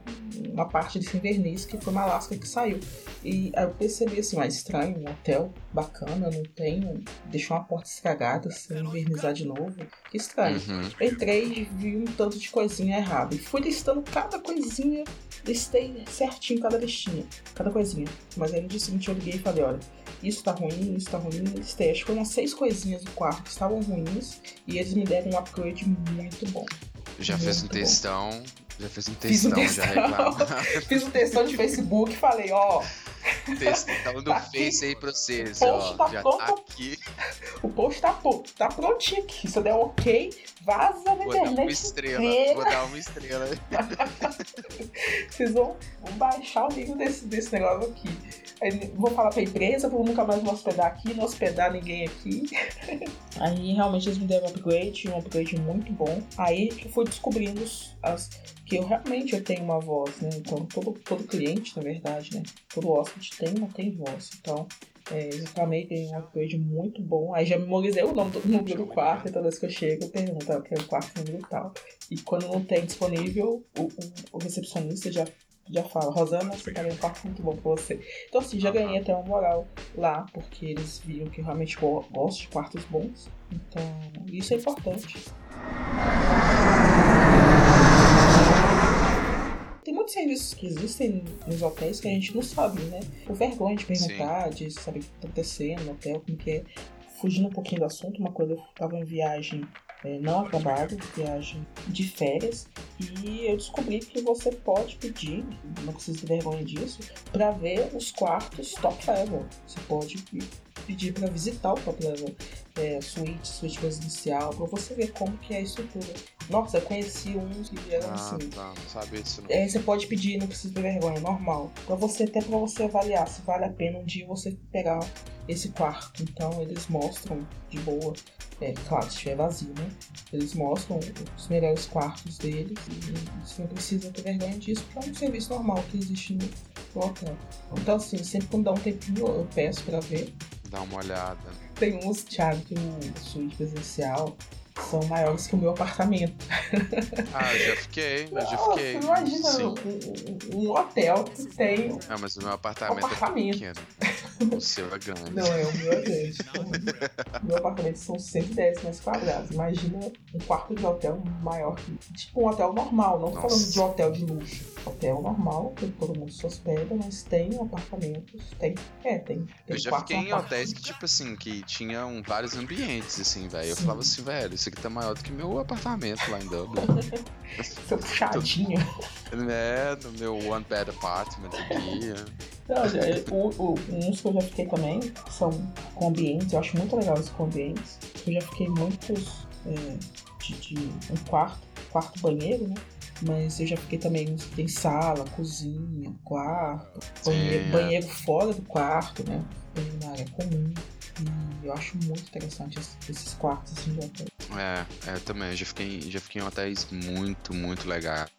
uma parte desse verniz que foi uma lasca que saiu. E aí eu percebi assim, ah, estranho, um hotel bacana, não tem. Deixou uma porta estragada sem vernizar de novo. Que estranho. Uhum. Entrei e vi um tanto de coisinha errada. E fui listando cada coisinha, listei certinho cada listinha, cada coisinha. Mas aí no dia seguinte eu liguei e falei, olha, isso tá ruim, isso tá ruim, listei. Acho que foram seis coisinhas do quarto que estavam ruins e eles me deram um upgrade muito bom. Já fez um Muito bom. textão. Já fez um Fiz um textão, já textão. reclama. *laughs* Fiz um textão de Facebook e falei, ó, textão do Tá. Face aí pra vocês, Post ó. tá já pronto. tá aqui. *laughs* o post tá, tá prontinho aqui. Se eu der ok, vaza na Vou dar uma internet estrela. inteira. Vou dar uma estrela. Vocês vão, vão baixar o nível desse, desse negócio aqui. Aí, vou falar pra empresa, vou nunca mais me hospedar aqui, não hospedar ninguém aqui. *laughs* Aí realmente eles me deram um upgrade, um upgrade muito bom. Aí que eu fui descobrindo as, que eu realmente eu tenho uma voz, né? Então todo, todo cliente, na verdade, né? Todo hóspede tem, não tem voz. Então é, eu reclamei, tem um upgrade muito bom. Aí já memorizei o nome do número do quarto, e toda vez que eu chego eu pergunto, ah, eu quero o quarto número tal. E quando não tem disponível, o, o, o recepcionista já, já fala, Rosana, você tá um quarto muito bom pra você. Então assim, já ganhei até uma moral lá, porque eles viram que eu realmente go- gosto de quartos bons. Então, isso é importante. Muitos serviços que existem nos hotéis que a gente não sabe, né? Por vergonha de perguntar, de saber o que tá acontecendo no hotel, como que é. Fugindo um pouquinho do assunto, uma coisa, eu tava em viagem é, não a trabalho, viagem de férias, e eu descobri que você pode pedir, não precisa ter vergonha disso, para ver os quartos top level. Você pode pedir para visitar o top level, é, suíte, suíte residencial, para você ver como que é a estrutura. Nossa, eu conheci uns que eram Ah, assim. tá. Não sabia disso não. É, você pode pedir, não precisa ter vergonha, é normal. Pra você, até pra você avaliar se vale a pena um dia você pegar esse quarto. Então eles mostram de boa. É, claro, se estiver vazio, né? Eles mostram os melhores quartos deles e você não precisa ter vergonha disso, porque é um serviço normal que existe no, no hotel. Então, assim, sempre quando dá um tempinho, eu peço pra ver. Dá uma olhada. Tem uns, Thiago, tem um suíte presencial são maiores que o meu apartamento. Ah, eu já fiquei, *laughs* eu já fiquei. imagina Sim. um, um- um hotel que tem. Ah, mas o meu apartamento, Apartamento. é pequeno. O seu é grande. Não, é o meu é grande. O meu apartamento são 110 metros quadrados. Imagina um quarto de hotel maior que. Tipo um hotel normal, não tô Nossa. falando de hotel de luxo. Hotel normal, que todo mundo se hospeda, mas tem apartamentos. Tem. É, tem. tem Eu já quarto fiquei em hotéis que, tipo assim, que tinham vários ambientes, assim, velho. Eu falava assim, velho, isso aqui tá maior do que meu apartamento lá em Dublin. *laughs* Seu puxadinho. né? No meu one bed apartment aqui. Não, já- o, o, uns que eu já fiquei também são com ambientes, eu acho muito legal esses com ambientes. Eu já fiquei muitos é, de, de um quarto, quarto banheiro, né? Mas eu já fiquei também uns que tem sala, cozinha, quarto, banheiro, é. banheiro fora do quarto, né? Banheiro na área comum. E eu acho muito interessante esses, quartos assim de hotel. É, é, também. Eu já fiquei, já fiquei em hotéis muito, muito legais,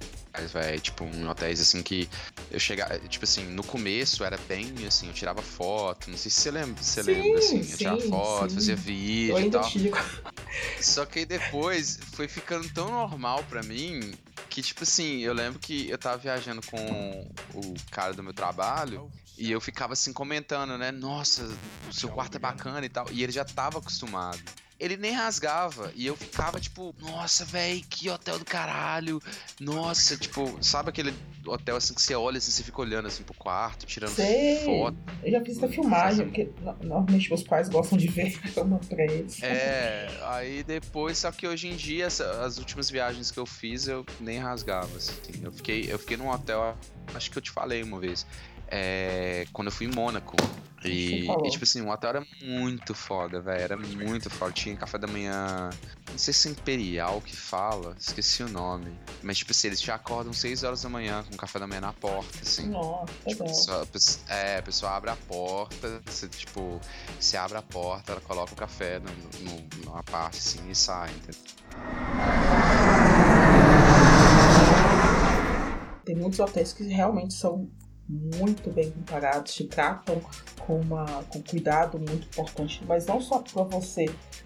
velho. Tipo, em hotéis assim que eu chegava. Tipo assim, no começo era bem assim, eu tirava foto. Não sei se você lembra, você Sim, lembra, assim. Eu sim, tirava foto, sim. fazia Eu vídeo e ainda tal. tiro. *laughs* Só que aí depois foi ficando tão normal pra mim que, tipo assim, eu lembro que eu tava viajando com o cara do meu trabalho e eu ficava assim comentando, né? Nossa, o seu quarto é bacana e tal. E ele já tava acostumado. Ele nem rasgava. E eu ficava tipo, nossa, velho, que hotel do caralho. Nossa, tipo, sabe aquele hotel assim que você olha assim, você fica olhando assim pro quarto, tirando Sei. foto. Eu já fiz essa filmagem, porque no- normalmente meus pais gostam de ver, *laughs* mando pra eles. É, aí depois, só que hoje em dia, as últimas viagens que eu fiz, eu nem rasgava, assim. Eu fiquei, eu fiquei num hotel, acho que eu te falei uma vez, é, quando eu fui em Mônaco. E, e, tipo assim, o hotel era muito foda, velho, era muito foda. Tinha café da manhã, não sei se é Imperial que fala, esqueci o nome. Mas, tipo assim, eles te acordam 6 horas da manhã com café da manhã na porta, assim. Nossa, Tipo, a pessoa- é, a pessoa abre a porta, você, tipo, você abre a porta, ela coloca o café no, no- numa parte assim e sai, entendeu? Tem muitos hotéis que realmente são muito bem preparados, te tratam com, uma, com cuidado muito importante, mas não só para você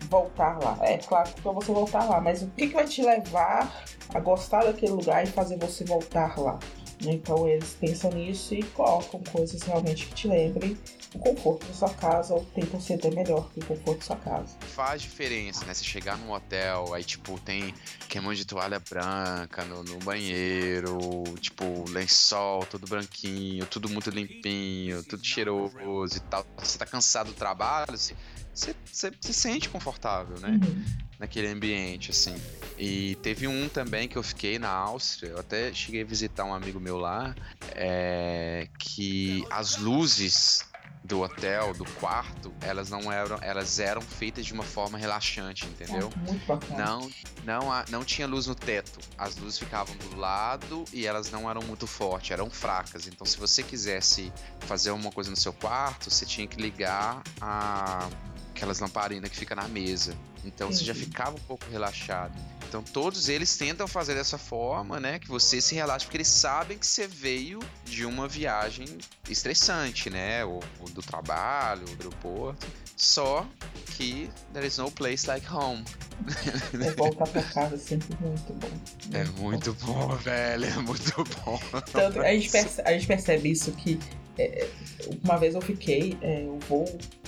voltar lá. É claro para você voltar lá, mas o que, que vai te levar a gostar daquele lugar e fazer você voltar lá? Então eles pensam nisso e colocam coisas realmente que te lembrem o conforto da sua casa ou tentam ser até melhor que o conforto da sua casa. Faz diferença, né? Você chegar num hotel, aí, tipo, tem queimão de toalha branca no, no banheiro, tipo, lençol todo branquinho, tudo muito limpinho, tudo cheiroso e tal. Você tá cansado do trabalho, você, você, você se sente confortável, né? Uhum. naquele ambiente, assim. E teve um também que eu fiquei na Áustria, eu até cheguei a visitar um amigo meu lá, é, que as luzes do hotel, do quarto, elas não eram, elas eram feitas de uma forma relaxante, entendeu? Ah, muito bacana. Não, não, não tinha luz no teto. As luzes ficavam do lado e elas não eram muito fortes, eram fracas. Então, se você quisesse fazer uma coisa no seu quarto, você tinha que ligar a aquelas lamparinas que fica na mesa. Então, você já ficava um pouco relaxado. Então, todos eles tentam fazer dessa forma, né, que você se relaxe, porque eles sabem que você veio de uma viagem estressante, né, ou, ou do trabalho, ou do aeroporto. Só que there is no place like home. É voltar pra casa é sempre muito bom. É muito bom, velho. É muito bom. Tanto, a, gente perce- a gente percebe isso que é, uma vez eu fiquei, é, o voo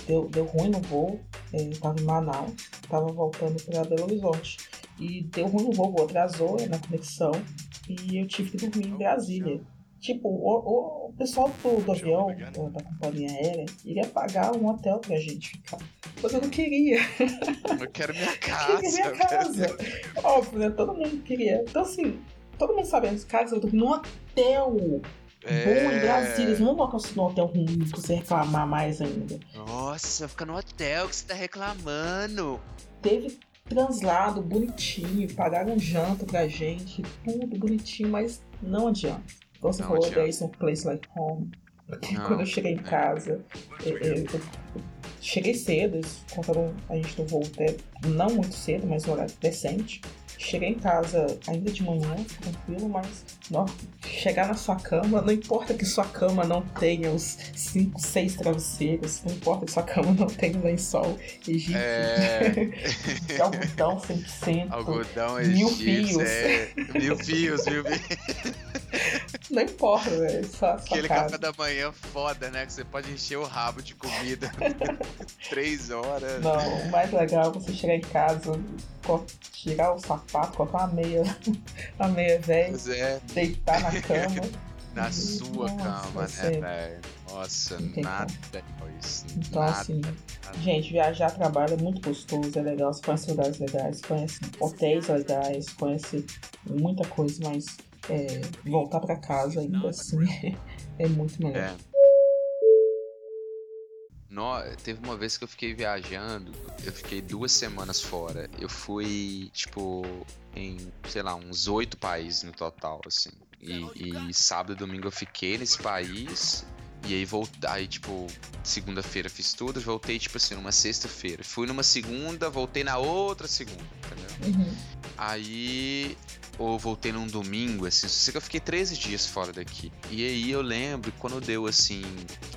deu, deu ruim no voo, eu tava em Manaus, tava voltando pra Belo Horizonte. E deu ruim no voo, voo atrasou na conexão e eu tive que dormir em Brasília. Tipo, o, o- pessoal do, do avião, da, da companhia aérea, iria pagar um hotel pra gente ficar. Mas eu não queria. Eu quero minha *laughs* Eu casa. queria minha eu quero- casa. Óbvio, né? Todo mundo queria. Então, assim, todo mundo sabendo, cara, eu dormi num hotel bom em Brasília. Eles não vão colocar você num hotel ruim pra você reclamar mais ainda. Nossa, fica no hotel que você tá reclamando. Teve translado bonitinho, pagaram janta pra gente, tudo bonitinho, mas não adianta. Como você Não falou, adianta. no place like home. Porque Não, quando eu cheguei em é. casa, eu, eu- eu cheguei cedo, eles contaram a gente no voo até não muito cedo, mas um horário decente. Cheguei em casa ainda de manhã, tranquilo, mas não, chegar na sua cama, não importa que sua cama não tenha os 5, 6 travesseiros, não importa que sua cama não tenha lençol egípcio, É. *laughs* algodão 100%, Algodão Mil egípcio, fios. é. Mil fios, mil fios. *laughs* não importa, velho, a sua Aquele casa. café da manhã foda, né? Que você pode encher o rabo de comida. *laughs* Três horas. Não, o mais legal é você chegar em casa, tirar o sapato, colocar uma meia, *laughs* uma meia velha, é, deitar na *laughs* cama. na sua Nossa, cama, né, velho? Nossa, nada igual isso. Então, nada. assim, gente, viajar a trabalho é muito gostoso, é legal. Você conhece lugares legais, conhece hotéis legais, conhece muita coisa, mas é, voltar pra casa ainda assim *laughs* é muito melhor. É. No, teve uma vez que eu fiquei viajando, eu fiquei duas semanas fora. Eu fui, tipo, em, sei lá, uns oito países no total, assim. E, e sábado e domingo eu fiquei nesse país. E aí voltei, aí, tipo, segunda-feira fiz tudo, voltei, tipo assim, numa sexta-feira. Fui numa segunda, voltei na outra segunda, entendeu? Uhum. Aí ou voltei num domingo, assim, só sei que eu fiquei 13 dias fora daqui. E aí eu lembro quando deu assim,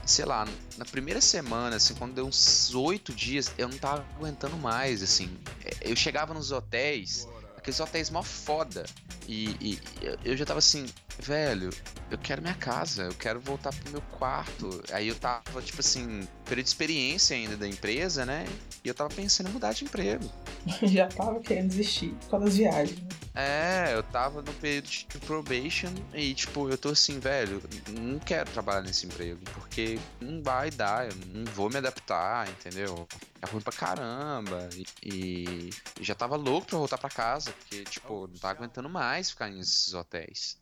sei lá, na primeira semana, assim, quando deu uns 8 dias, eu não tava aguentando mais, assim. É, Eu chegava nos hotéis, aqueles hotéis mó foda. E, e eu- eu já tava assim, velho, eu quero minha casa, eu quero voltar pro meu quarto. Aí eu tava, tipo assim, período de experiência ainda da empresa, né? E eu tava pensando em mudar de emprego. *laughs* Já tava querendo desistir por causa das viagens. É, eu tava no período de probation e, tipo, eu tô assim, velho, não quero trabalhar nesse emprego, porque não vai dar, eu não vou me adaptar, entendeu? É ruim pra caramba. E, e já tava louco pra voltar pra casa, porque, tipo, não tá aguentando mais ficar nesses hotéis.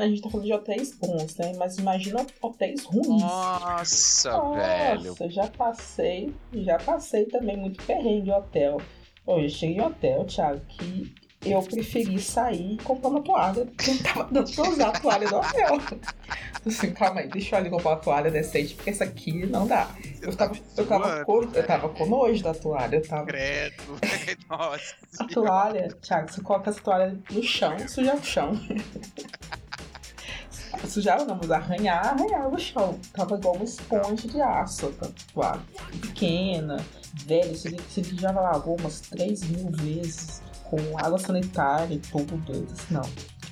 A gente tá falando de hotéis bons, né? Mas imagina hotéis ruins. Nossa, velho. Nossa, já passei, já passei também muito perrengue em hotel. Eu já cheguei em hotel, Thiago, que eu preferi sair e comprar uma toalha, porque não tava dando pra usar a toalha do hotel. Assim, calma aí, deixa eu ali comprar uma toalha decente, porque essa aqui não dá. Eu tava, eu tava, com, eu tava com nojo da toalha, eu tava. Credo, *laughs* nossa. A toalha, Thiago, você coloca essa toalha no chão, suja o chão. *laughs* Sujava não, mas arranhar, arranhava o chão. Tava igual uma esponja de aço, tá? toalha. Pequena, velha, você, você já lavou umas 3 mil vezes com água sanitária e tudo, assim, não.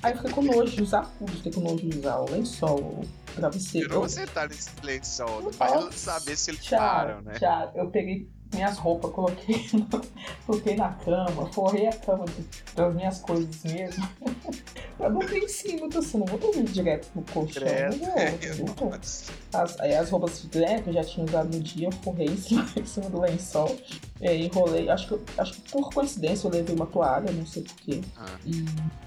Aí eu fiquei com nojo de usar tudo, fiquei com nojo de usar o lençol, o Eu travesseiro. não vou sentar nesse lençol, não vai saber se eles param, né? Thiago, eu peguei minhas roupas, coloquei, no- *laughs* coloquei na cama, forrei a cama de- das minhas coisas mesmo. *laughs* eu dormi em cima, então assim, não vou dormir direto no colchão. Não vou. As, aí as roupas né, que eu já tinha usado no dia, eu forrei em cima, *laughs* em cima do lençol. E aí enrolei, acho que, acho que por coincidência eu levei uma toalha, não sei porquê. Ah. E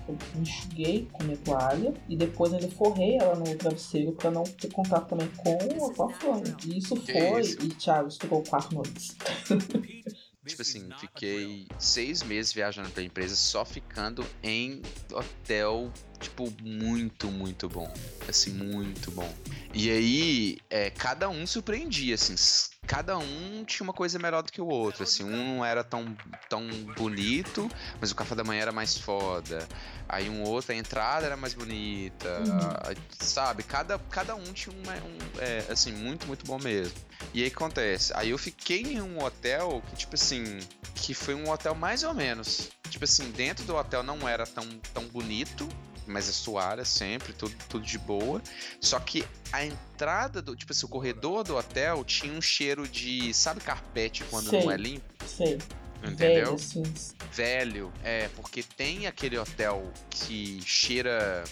eu enxuguei com a minha toalha e depois ainda forrei ela no travesseiro pra não ter contato também com a com a fome. E isso Que foi, isso? e Thiago estourou quatro noites. *laughs* Tipo assim, fiquei seis meses viajando pra empresa só ficando em hotel, tipo, muito, muito bom. Assim, muito bom. E aí, é, cada um surpreendia, assim. Cada um tinha uma coisa melhor do que o outro, assim. Um não era tão, tão bonito, mas o café da manhã era mais foda. Aí um outro, a entrada era mais bonita. Uhum. Sabe? Cada, cada um tinha uma, um, é, assim, muito, muito bom mesmo. E aí o que acontece? Aí eu fiquei em um hotel que, tipo assim, que foi um hotel mais ou menos. Tipo assim, dentro do hotel não era tão, tão bonito, mas é suara sempre, tudo, tudo de boa. Só que a entrada do, tipo assim, o corredor do hotel tinha um cheiro de, sabe carpete quando Sei. não é limpo? Sei. Entendeu? Velho, assim. Velho, é, porque tem aquele hotel que cheira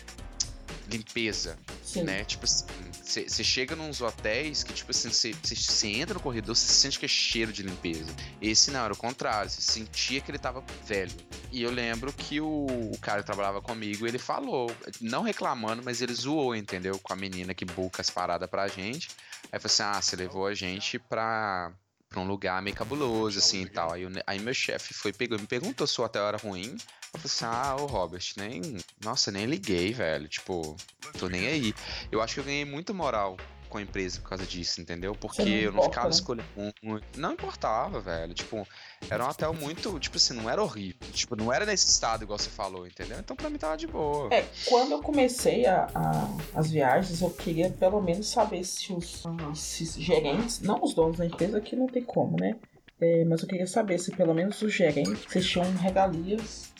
limpeza, Sim. né? Tipo assim, você chega nos hotéis que, tipo assim, você entra no corredor, você sente que é cheiro de limpeza. Esse não, era o contrário, você sentia que ele tava velho. E eu lembro que o, o cara que trabalhava comigo, ele falou, não reclamando, mas ele zoou, entendeu? Com a menina que buca as paradas pra gente. Aí falou assim: ah, você levou a gente pra. Pra um lugar meio cabuloso, assim e tal. Aí, aí meu chefe foi, pegou, me perguntou se o hotel era ruim. Eu falei assim, ah, ô Robert, nem. Nossa, nem liguei, velho. Tipo, tô nem aí. Eu acho que eu ganhei muito moral com a empresa por causa disso, entendeu? Porque não eu não importa, ficava né? escolhendo muito. Não importava, velho. Tipo, era um hotel muito. Tipo assim, não era horrível. Tipo, não era nesse estado igual você falou, entendeu? Então pra mim tava de boa. É, quando eu comecei a, a- as viagens, eu queria pelo menos saber se os, ah, se os gerentes, não os donos da empresa, que não tem como, né? É, mas eu queria saber se pelo menos os gerentes tinham regalias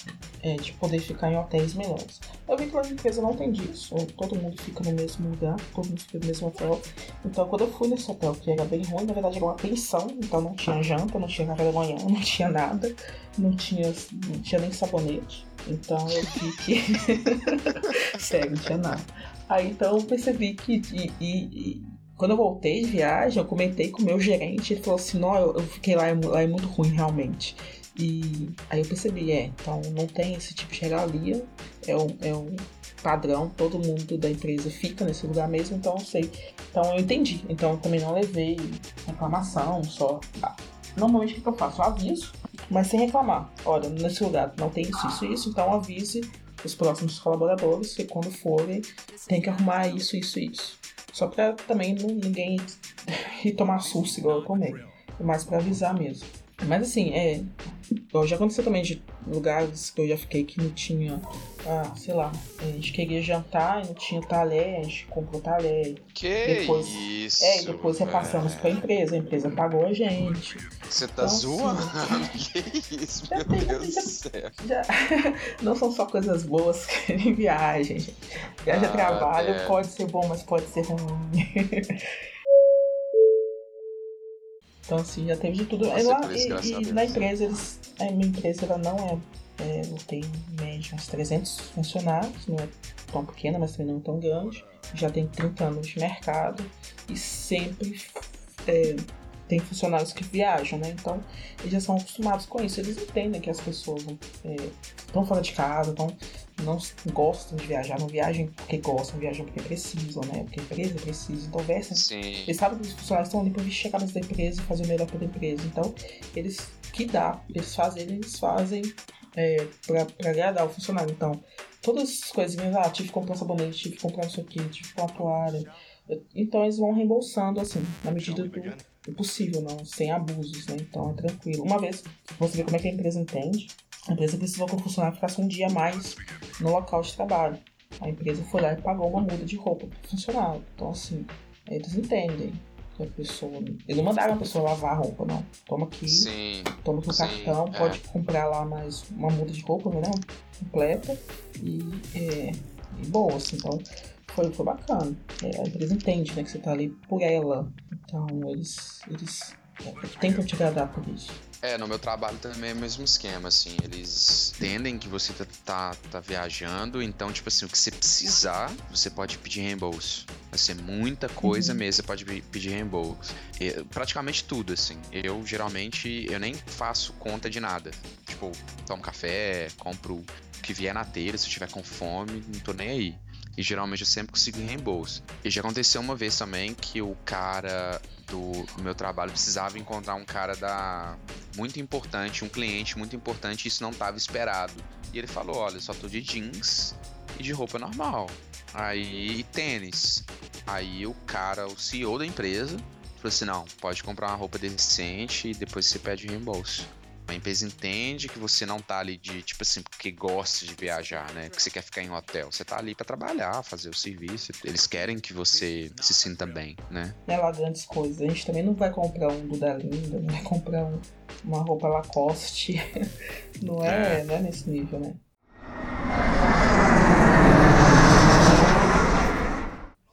é, de poder ficar em hotéis melhores. Eu vi que a empresa não tem disso, todo mundo fica no mesmo lugar, todo mundo fica no mesmo hotel. Então quando eu fui nesse hotel, que era bem ruim, na verdade era uma pensão, então não tinha janta, não tinha café da manhã, *laughs* não tinha nada, não tinha, não tinha nem sabonete. Então eu vi que. *laughs* Sério, não tinha nada. Aí então eu percebi que. E- e quando eu voltei de viagem, eu comentei com o meu gerente, ele falou assim, não, eu, eu fiquei lá, é lá é muito ruim realmente. E aí eu percebi, é, então não tem esse tipo de regalia, é um, é um padrão, todo mundo da empresa fica nesse lugar mesmo, então eu sei. Então eu entendi. Então eu também não levei reclamação, só. ah, Normalmente o que eu faço? Eu aviso, mas sem reclamar. Olha, nesse lugar não tem isso, isso, isso, então avise os próximos colaboradores que quando forem tem que arrumar isso, isso, isso. Só pra também ninguém *laughs* ir tomar susto igual eu tomei. É mais pra avisar mesmo. Mas assim, é. igual Já aconteceu também de lugares que eu já fiquei que não tinha. Ah, sei lá. A gente queria jantar e não tinha talher, a gente comprou talher. Que Depois- isso? É, e depois repassamos pra empresa, a empresa pagou a gente. Você tá Então, zoando? assim, *laughs* *laughs* que isso, meu tem- Deus do céu. Já, *laughs* não são só coisas boas em viagem. Viagem a Ah, trabalho é. pode ser bom, mas pode ser ruim. Então, assim, já teve de tudo. Nossa, E lá- isso, e, e na empresa, eles, a minha empresa ela não é, é. Eu tenho em média uns 300 funcionários, não é tão pequena, mas também não é tão grande. Já tem 30 anos de mercado e sempre é, tem funcionários que viajam, né? Então, eles já são acostumados com isso. Eles entendem que as pessoas estão fora de casa, tão, não gostam de viajar, não viajam porque gostam, viajam porque precisam, né? Porque a empresa precisa. Então, Sim. eles sabem que os funcionários estão ali para vestir a camisa da empresa e fazer o melhor pela empresa. Então, eles que dá, eles fazem, eles fazem é, para agradar o funcionário. Então, todas essas coisinhas, ah, tive que comprar sabonete, tive que comprar isso aqui, tive que comprar toalha. Então, eles vão reembolsando, assim, na medida do, do possível, não, sem abusos, né? Então, é tranquilo. Uma vez, você vê como é que a empresa entende, a empresa precisou que o funcionário ficasse um dia a mais no local de trabalho. A empresa foi lá e pagou uma muda de roupa pro funcionário. Então, assim, eles entendem que a pessoa. Eles não mandaram a pessoa lavar a roupa, não. Toma aqui, Sim. toma aqui o cartão, é. pode comprar lá mais uma muda de roupa, né? Completa. E, é, e boa, assim, então foi, foi bacana. É, a empresa entende, né, que você tá ali por ela. Então eles, eles é, tentam te agradar por isso. É, no meu trabalho também é o mesmo esquema, assim. Eles entendem que você tá, tá, tá viajando, então, tipo assim, o que você precisar, você pode pedir reembolso. Vai ser muita coisa Uhum. mesmo, você pode pe- pedir reembolso. E, praticamente tudo, assim. Eu, geralmente, eu nem faço conta de nada. Tipo, tomo café, compro o que vier na telha, se eu tiver com fome, não tô nem aí. E geralmente eu sempre consigo reembolso. E já aconteceu uma vez também que o cara do meu trabalho precisava encontrar um cara da muito importante, um cliente muito importante, e isso não estava esperado. E ele falou: Olha, só tô de jeans e de roupa normal. Aí, tênis. Aí o cara, o CEO da empresa, falou assim: Não, pode comprar uma roupa decente e depois você pede reembolso. A empresa entende que você não tá ali de, tipo assim, porque gosta de viajar, né? Que você quer ficar em hotel. Você tá ali pra trabalhar, fazer o serviço. Eles querem que você se sinta bem, né? Não é lá grandes coisas. A gente também não vai comprar um Duda Linda, não vai comprar um- uma roupa Lacoste. *laughs* Não é, É. não é nesse nível, né?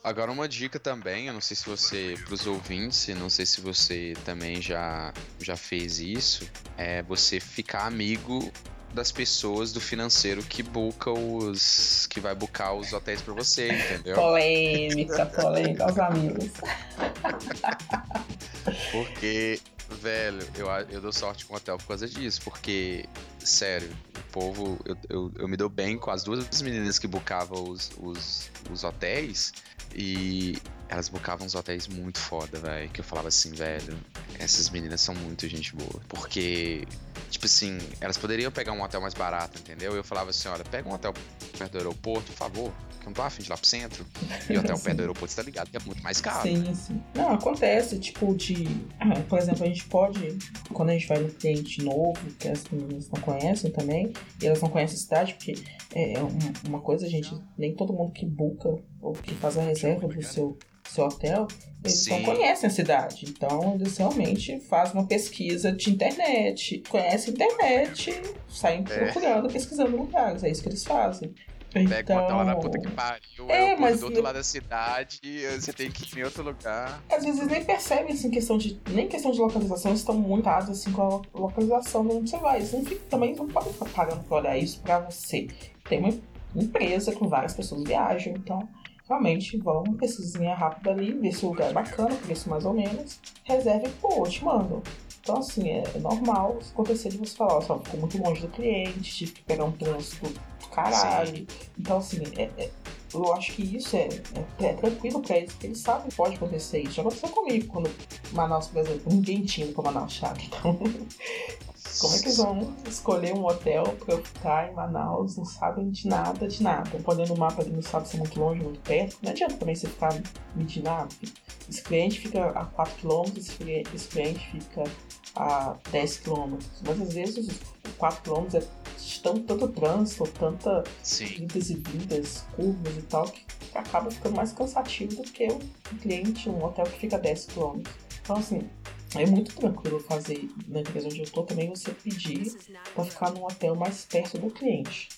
Agora uma dica também, eu não sei se você, pros ouvintes, não sei se você também já, já fez isso, é você ficar amigo das pessoas do financeiro que buca os. que vai bucar os hotéis pra você, entendeu? Polêmica, polêmica aos amigos. Porque, velho, eu, eu dou sorte com o hotel por causa disso. Porque, sério, o povo. Eu, eu, eu me dou bem com as duas meninas que bucavam os, os, os hotéis. E elas buscavam uns hotéis muito foda, velho. Que eu falava assim, velho, essas meninas são muito gente boa. Porque, tipo assim, elas poderiam pegar um hotel mais barato, entendeu? Eu falava assim, olha, pega um hotel perto do aeroporto, por favor. Que eu não tô afim de ir lá pro centro. E hotel *laughs* perto do aeroporto, você tá ligado? Que é muito mais caro. Sim, sim. Não, acontece, tipo, de. ah, Por exemplo, a gente pode, quando a gente vai no cliente novo, que as meninas não conhecem também, e elas não conhecem a cidade, porque é um- uma coisa, gente, nem todo mundo que buca ou que faz a reserva do seu, seu hotel, eles Sim. não conhecem a cidade. Então, eles realmente fazem uma pesquisa de internet, conhecem a internet, saem É. procurando, pesquisando lugares. É isso que eles fazem. Pega um hotel lá na Então, puta que pariu, É, mas- do outro lado da cidade, você tem que ir em outro lugar. às vezes nem percebem assim, questão de. Nem questão de localização, eles estão muito assim, com a localização de onde você vai. Eles não ficam, também não podem ficar pagando pra olhar isso pra você. Tem uma empresa com várias pessoas viajam, então realmente vão, pesquisinha rápida ali, ver se o lugar é bacana, preço mais ou menos, reserve, pô, eu te mando. Então, assim, é, é normal acontecer de você falar, ó, só ficou muito longe do cliente, tive que pegar um trânsito do caralho. Então, assim, é- é- eu acho que isso é, é, é tranquilo pra eles, porque eles sabem que pode acontecer isso. Já aconteceu comigo, quando Manaus, por exemplo, ninguém tinha ido pra Manaus, chato. Então, *laughs* como é que eles vão escolher um hotel pra eu ficar em Manaus? Não sabem de nada, de nada. Podendo no mapa ali, não sabe se é muito longe, muito perto. Não adianta também você ficar medindo, ah, esse cliente fica a 4 km, esse cli- esse cliente fica a 10 km. Mas às vezes os 4 km é de tanto, trânsito, tanta Sim. e vindas, curvas e tal, que acaba ficando mais cansativo do que um cliente, um hotel que fica a 10 km. Então, assim, é muito tranquilo fazer na empresa onde eu tô também você pedir para ficar num hotel mais perto do cliente.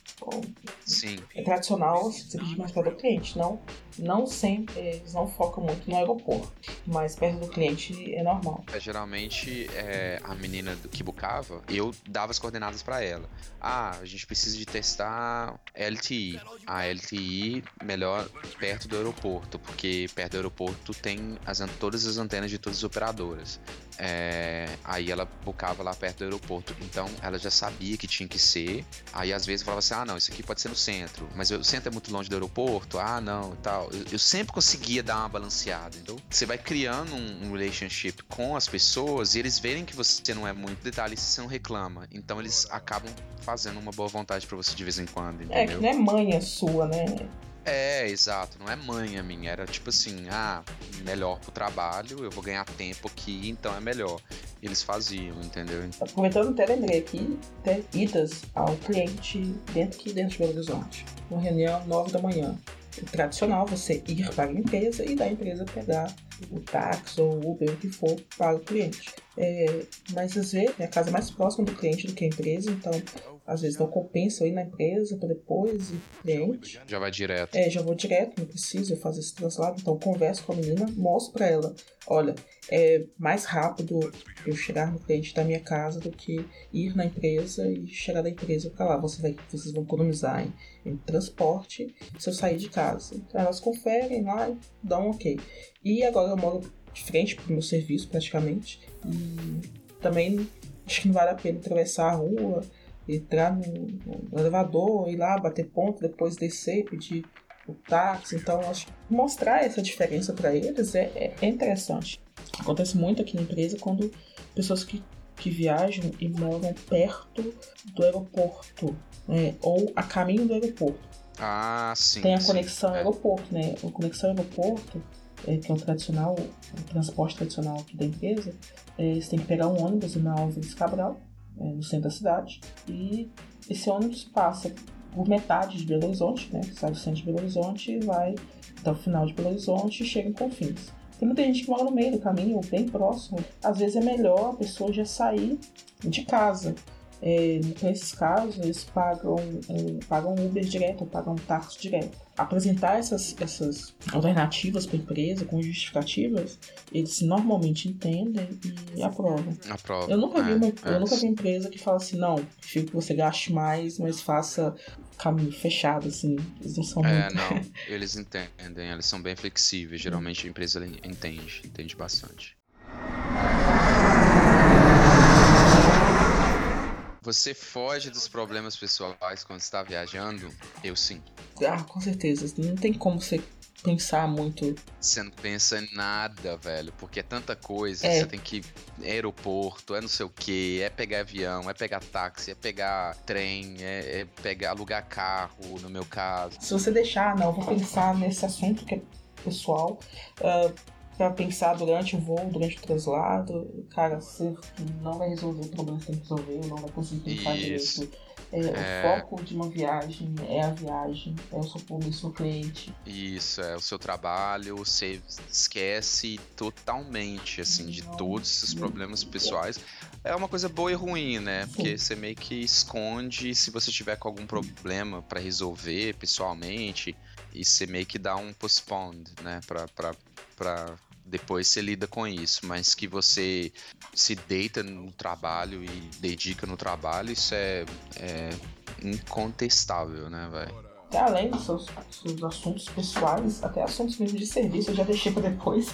Sim. é tradicional você pedir mais perto do cliente, não, não sempre, é, eles não focam muito no aeroporto, mas perto do cliente é normal. É, geralmente, é, a menina do que bucava, eu dava as coordenadas pra ela. Ah, a gente precisa de testar LTI. A LTI, melhor perto do aeroporto, porque perto do aeroporto tem as, todas as antenas de todas as operadoras. É, aí ela bucava lá perto do aeroporto. Então, ela já sabia que tinha que ser. Aí, às vezes, falava assim, ah, não, isso aqui pode ser no centro. Mas o centro é muito longe do aeroporto? Ah, não, e tal. Eu, eu sempre conseguia dar uma balanceada, então Você vai criando um, um relationship com as pessoas e eles verem que você não é muito detalhista, você não reclama. Então, eles acabam fazendo uma boa vontade pra você de vez em quando, É, que entendeu? não é manha sua, né? É, exato. Não é manha minha. Era tipo assim, ah, melhor pro trabalho, eu vou ganhar tempo aqui, então é melhor. Eles faziam, entendeu? Aproveitando, até lembrei aqui, até idas ao cliente dentro aqui dentro de Belo Horizonte. Uma reunião 9 da manhã. É tradicional você ir para a empresa e da empresa pegar o táxi ou o Uber, o que for, para o cliente. É, mas às vezes a casa é mais próxima do cliente do que a empresa, então às vezes não compensa eu ir na empresa para depois ir pro cliente. Já vai direto. É, já vou direto, não preciso fazer esse translado. Então, converso com a menina, mostro pra ela: olha, é mais rápido eu chegar no cliente da minha casa do que ir na empresa e chegar da empresa pra lá. Você vai, vocês vão economizar em, em transporte se eu sair de casa. Então, elas conferem lá e dão um ok. E agora eu moro de frente pro meu serviço, praticamente. E também acho que não vale a pena atravessar a rua entrar no, no elevador, ir lá, bater ponto, depois descer, pedir o táxi. Então, acho que mostrar essa diferença para eles é, é, é interessante. Acontece muito aqui na empresa quando pessoas que, que viajam e moram perto do aeroporto, né, ou a caminho do aeroporto. Ah, sim. Tem a sim. conexão É. aeroporto, né? A conexão aeroporto, é, que é o tradicional, o transporte tradicional aqui da empresa, é, você tem que pegar um ônibus na Álvares Cabral, é, no centro da cidade, e esse ônibus passa por metade de Belo Horizonte, né? Sai do centro de Belo Horizonte e vai até o final de Belo Horizonte e chega em Confins. Tem muita gente que mora no meio do caminho, bem próximo. Às vezes é melhor a pessoa já sair de casa. É, nesses casos, eles pagam, é, pagam Uber direto, pagam táxi direto. Apresentar essas, essas alternativas para a empresa com justificativas, eles normalmente entendem e aprovam. A prova. Eu nunca, vi É, uma, é. eu nunca vi empresa que fala assim, não, prefiro que você gaste mais, mas faça caminho fechado, assim. Eles não são É, muito. não, *laughs* eles entendem, eles são bem flexíveis. Geralmente a empresa entende, entende bastante. Você foge dos problemas pessoais quando está viajando? Eu sim. Ah, com certeza. Não tem como você pensar muito. Você não pensa em nada, velho, porque é tanta coisa. É. Você tem que ir aeroporto, é não sei o que, é pegar avião, é pegar táxi, é pegar trem, é, é pegar alugar carro, no meu caso. Se você deixar, não, eu vou pensar nesse assunto que é pessoal, ah, pra pensar durante o voo, durante o translado, cara, você não vai resolver o problema que tem que resolver, não vai conseguir pensar Isso. direito. É, É. O foco de uma viagem é a viagem, é o seu público, o seu cliente. Isso, é o seu trabalho, você esquece totalmente, assim, de Não, todos esses problemas pessoais. É uma coisa boa e ruim, né? Porque Sim. você meio que esconde se você tiver com algum problema pra resolver pessoalmente, e você meio que dá um postpone, né? Pra, pra, pra depois você lida com isso, mas que você se deita no trabalho e dedica no trabalho, isso é, é incontestável, né, velho? Até além dos seus, seus assuntos pessoais, até assuntos mesmo de serviço, eu já deixei pra depois.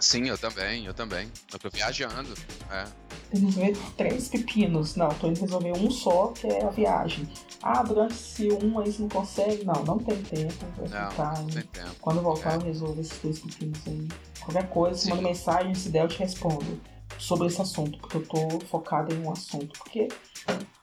Sim, eu também, eu também. Eu tô viajando. É. Tem que resolver três pepinos. Não, tô indo resolver um só, que é a viagem. Ah, durante esse um aí você não consegue? Não, não tem tempo. Não, não tem tempo. Quando eu voltar, É. eu resolvo esses dois pepinos aí. Qualquer coisa, Sim. manda mensagem, se der, eu te respondo sobre esse assunto, porque eu tô focado em um assunto. Porque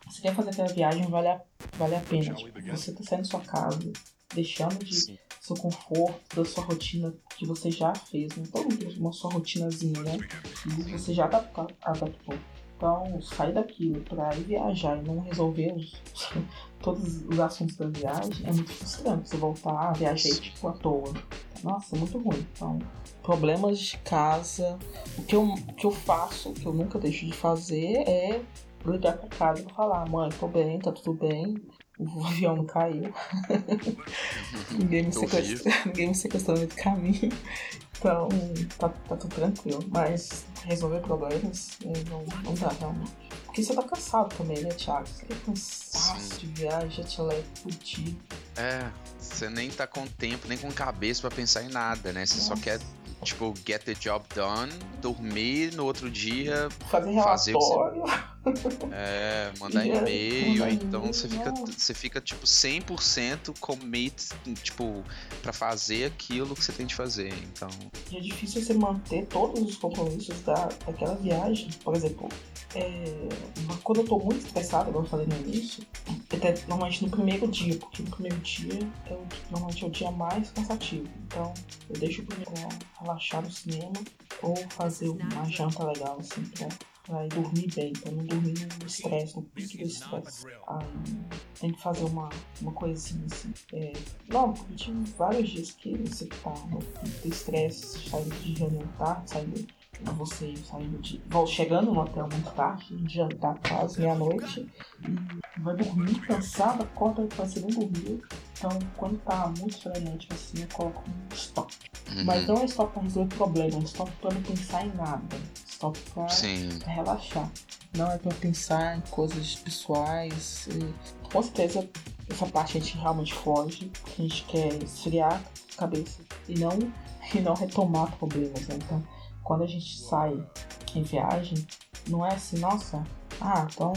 você quer fazer aquela viagem, vale a, vale a pena. Tipo, você tá saindo da sua casa, deixando de Sim. seu conforto, da sua rotina que você já fez, né? Todo mundo tem uma sua rotinazinha, né? Que você já adapta, adaptou. Então, sair daquilo pra ir viajar e não resolver os, *laughs* todos os assuntos da viagem é muito frustrante. Você voltar, viajei tipo à toa. Nossa, é muito ruim. Então, problemas de casa. O que eu, o que eu faço, que eu nunca deixo de fazer é ligar pra casa e falar, mãe, tô bem, tá tudo bem. O avião não caiu. *laughs* ninguém, me Tô sequestra, *laughs* ninguém me sequestrou no meio do caminho. Então, tá, tá tudo tranquilo. Mas resolver problemas não, não dá realmente. Porque você tá cansado também, né, Thiago? Você tá cansaço Sim. de viagem, já te leva fudido. É, você nem tá com tempo, nem com cabeça pra pensar em nada, né? Você só Nossa. quer, tipo, get the job done, dormir no outro dia, Fazer Fazer o que você- relatório. é, mandar *laughs* é, e-mail, então você fica, você fica, tipo, 100% commit, tipo, pra fazer aquilo que você tem de fazer, então... E é difícil você manter todos os compromissos da, daquela viagem. Por exemplo, é, quando eu tô muito estressada, como eu falei no início, até normalmente no primeiro dia, porque no primeiro dia é o, normalmente é o dia mais cansativo. Então eu deixo o primeiro relaxar no cinema ou fazer uma janta legal, assim, pra, pra ir dormir bem, pra não dormir no estresse, no pico do estresse. Tem que fazer uma, uma coisinha assim. É, não, porque tive vários dias que você tá no estresse, saindo de tarde, saindo você saindo de. chegando no hotel muito tarde, de jantar quase meia-noite, e vai dormir cansado, acorda e você não dormiu. Então, quando tá muito frenético assim, eu coloco um stop. uhum, Mas não é stop pra resolver problema, é stop pra não pensar em nada. Stop pra pra relaxar. Não é pra pensar em coisas pessoais. e, com certeza, essa parte a gente realmente foge, a gente quer esfriar a cabeça e não, *laughs* e não retomar problemas, né? Então, quando a gente sai em viagem, não é assim, nossa, ah, então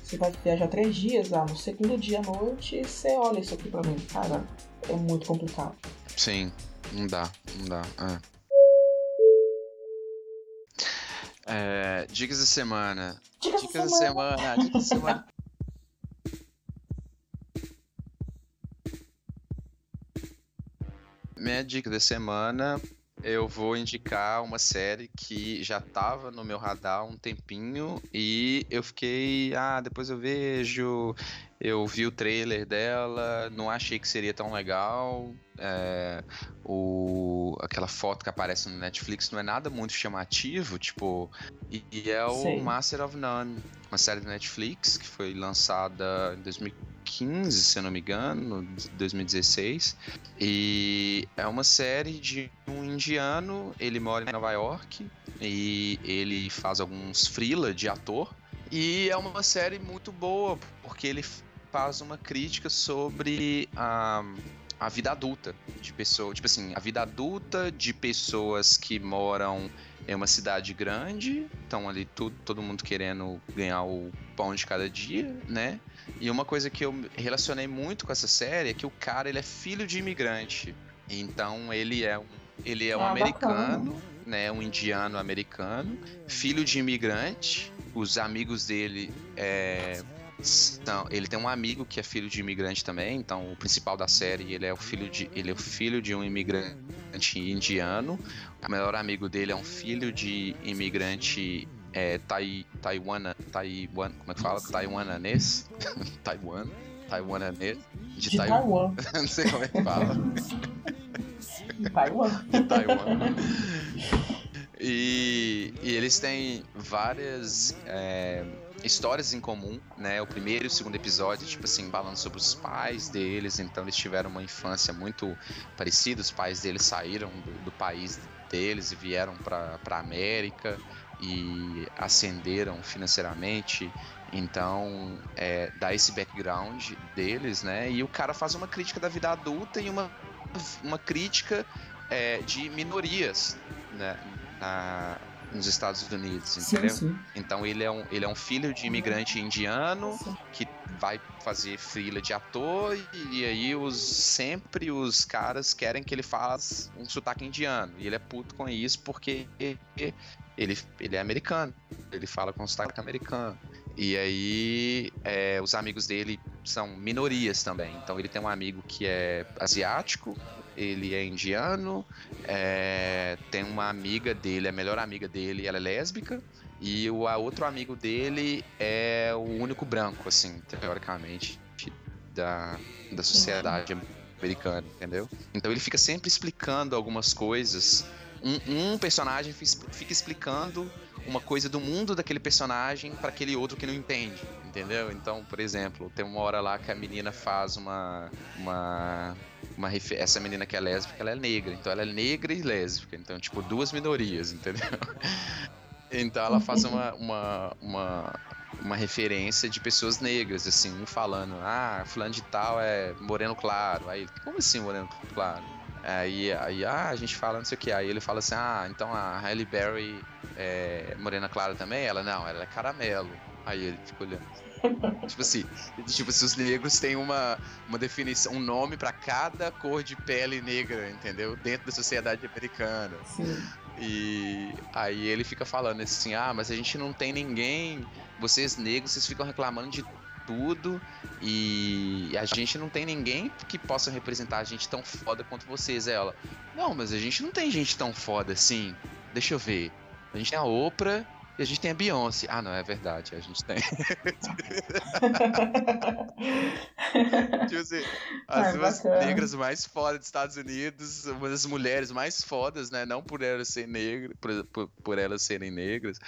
você vai viajar três dias, ah, no segundo dia à noite você olha isso aqui pra mim. Cara, é muito complicado. sim, não dá, não dá, é. É, dicas da semana. Dica Dicas da semana, dicas da semana. *laughs* Minha dica da semana, eu vou indicar uma série que já tava no meu radar há um tempinho e eu fiquei, ah, depois eu vejo. Eu vi o trailer dela, não achei que seria tão legal. É, o, aquela foto que aparece no Netflix não é nada muito chamativo, tipo, e, e é o Sei. Master of None, uma série da Netflix que foi lançada em 2015, se eu não me engano, 2016. E é uma série de um indiano, ele mora em Nova York e ele faz alguns freela de ator. E é uma série muito boa, porque ele faz uma crítica sobre a, a vida adulta de pessoas. Tipo assim, a vida adulta de pessoas que moram em uma cidade grande, estão ali tudo, todo mundo querendo ganhar o pão de cada dia, né? E uma coisa que eu relacionei muito com essa série é que o cara ele é filho de imigrante. Então ele é um, ele é um Ah, americano, né? Um indiano americano, filho de imigrante. Os amigos dele é, são, ele tem um amigo que é filho de imigrante também. Então o principal da série ele é o filho de ele é o filho de um imigrante indiano. O melhor amigo dele é um filho de imigrante é, tai, taiwana, taiwan, como é que fala? Taiwananês? *laughs* Taiwan, taiwananês, de, De Taiwan. Taiwan. *laughs* Não sei como é que fala. Taiwan. de Taiwan. E, e eles têm várias é, histórias em comum, né? O primeiro e o segundo episódio, tipo assim, falando sobre os pais deles, então eles tiveram uma infância muito parecida. Os pais deles saíram do, do país deles e vieram para a América e ascenderam financeiramente. Então, é, dá esse background deles, né? E o cara faz uma crítica da vida adulta e uma, uma crítica é, de minorias né, na- nos Estados Unidos, Sim, entendeu? sim. Então ele é, um, ele é um filho de imigrante indiano sim. que vai fazer frila de ator e, e aí os sempre os caras querem que ele faça um sotaque indiano e ele é puto com isso porque ele, ele é americano, ele fala com sotaque americano. E aí é, os amigos dele são minorias também. Então ele tem um amigo que é asiático, ele é indiano, é, tem uma amiga dele, a melhor amiga dele, ela é lésbica. E o outro amigo dele é o único branco, assim, teoricamente, da, da sociedade americana, entendeu? Então ele fica sempre explicando algumas coisas. Um, um personagem fica explicando uma coisa do mundo daquele personagem para aquele outro que não entende, entendeu? Então, por exemplo, tem uma hora lá que a menina faz uma uma uma refe- essa menina que é lésbica, ela é negra, então ela é negra e lésbica, então tipo duas minorias, entendeu? *laughs* Então ela faz uma, uma, uma, uma referência de pessoas negras, assim, um falando, ah, fulano de tal é moreno claro. Aí, como assim moreno claro? Aí, aí ah, a gente fala não sei o que. Aí ele fala assim, ah, então a Halle Berry é morena clara também? Ela, não, ela é caramelo. Aí ele fica olhando. Tipo assim, tipo se os negros têm uma, uma definição, um nome pra cada cor de pele negra, entendeu? Dentro da sociedade americana. Sim. E aí ele fica falando assim: ah, mas a gente não tem ninguém, vocês negros, vocês ficam reclamando de tudo e a gente não tem ninguém que possa representar a gente tão foda quanto vocês. Aí Ela, não, mas a gente não tem gente tão foda assim. Deixa eu ver. A gente tem a Oprah e a gente tem a Beyoncé. Ah, não, é verdade, a gente tem. *laughs* tipo assim, as Ah, duas bacana. negras mais fodas dos Estados Unidos, uma das mulheres mais fodas, né? Não por elas serem negras, por, por, por elas serem negras.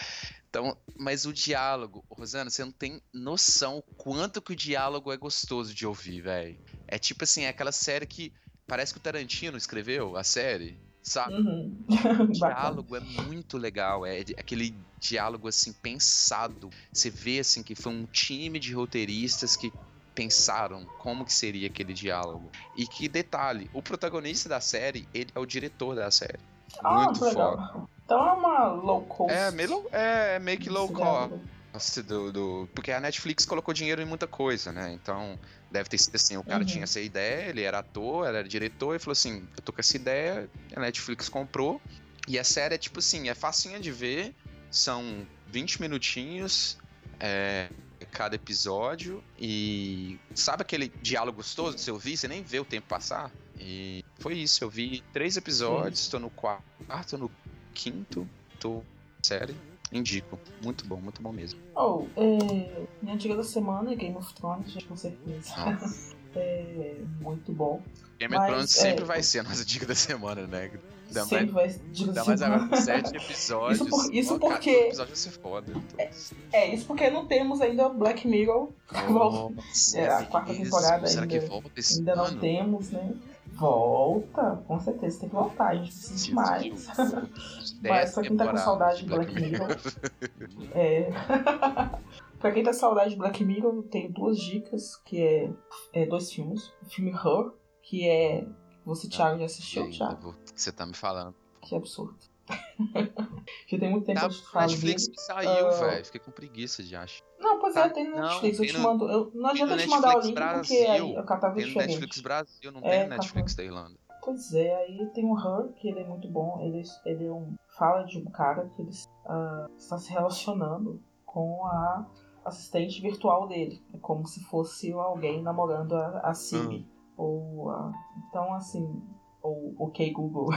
Então, mas o diálogo, Rosana, você não tem noção o quanto que o diálogo é gostoso de ouvir, velho. É tipo assim, é aquela série que parece que o Tarantino escreveu a série, sabe? Uhum. *laughs* O diálogo é muito legal, é aquele diálogo assim pensado. Você vê assim que foi um time de roteiristas que pensaram como que seria aquele diálogo. E que detalhe, o protagonista da série, ele é o diretor da série. Ah, muito foda. Então é uma low cost. É, meio, é, é meio que low cost do, do- porque a Netflix colocou dinheiro em muita coisa, né? Então, deve ter sido assim, o cara Uhum. tinha essa ideia, ele era ator, era diretor, e falou assim, eu tô com essa ideia, a Netflix comprou, e a série é tipo assim, é facinha de ver, são 20 minutinhos, é, cada episódio, e sabe aquele diálogo gostoso de você ouvir, você nem vê o tempo passar? E foi isso, eu vi três episódios, tô no quarto, no quinto, tô série, indico, muito bom, muito bom mesmo. Oh, é, minha dica da semana é Game of Thrones, gente, com certeza. *laughs* É muito bom. Game of Thrones é, sempre vai ser a nossa dica da semana, né? Ainda Sempre mais, vai diga ainda assim, mais agora com sete *laughs* episódios. Isso por- isso porque- todo episódio vai ser foda. então. É, isso porque não temos ainda Black Mirror. Nossa, *laughs* É, a quarta temporada Será ainda- que volta esse Ainda não ano? temos, né? Volta, com certeza, tem que voltar, a gente precisa de mais. Mas pra quem tá com saudade de Black Mirror. *laughs* É. *laughs* pra quem tá com saudade de Black Mirror, eu tenho duas dicas, que é, é dois filmes. O filme Her, que é. Você, Thiago, já assistiu, Thiago? Você tá me falando. Que absurdo. *laughs* já tem muito tempo Tá, que eu falo Netflix saiu, Ah. velho. Fiquei com preguiça de achar. Não, pois Tá, é, tem no não, Netflix. Eu tem te no- mando. Eu, não adianta eu te mandar o link porque Brasil. aí o catavio é Tem no diferente. Netflix Brasil, não É, tem no tá Netflix da Irlanda. Pois é, aí tem o Her, que ele é muito bom. Ele, ele é um, fala de um cara que ele ah, está se relacionando com a assistente virtual dele. É como se fosse alguém namorando a, a Siri. Ou a, então, assim, ou o OK Google.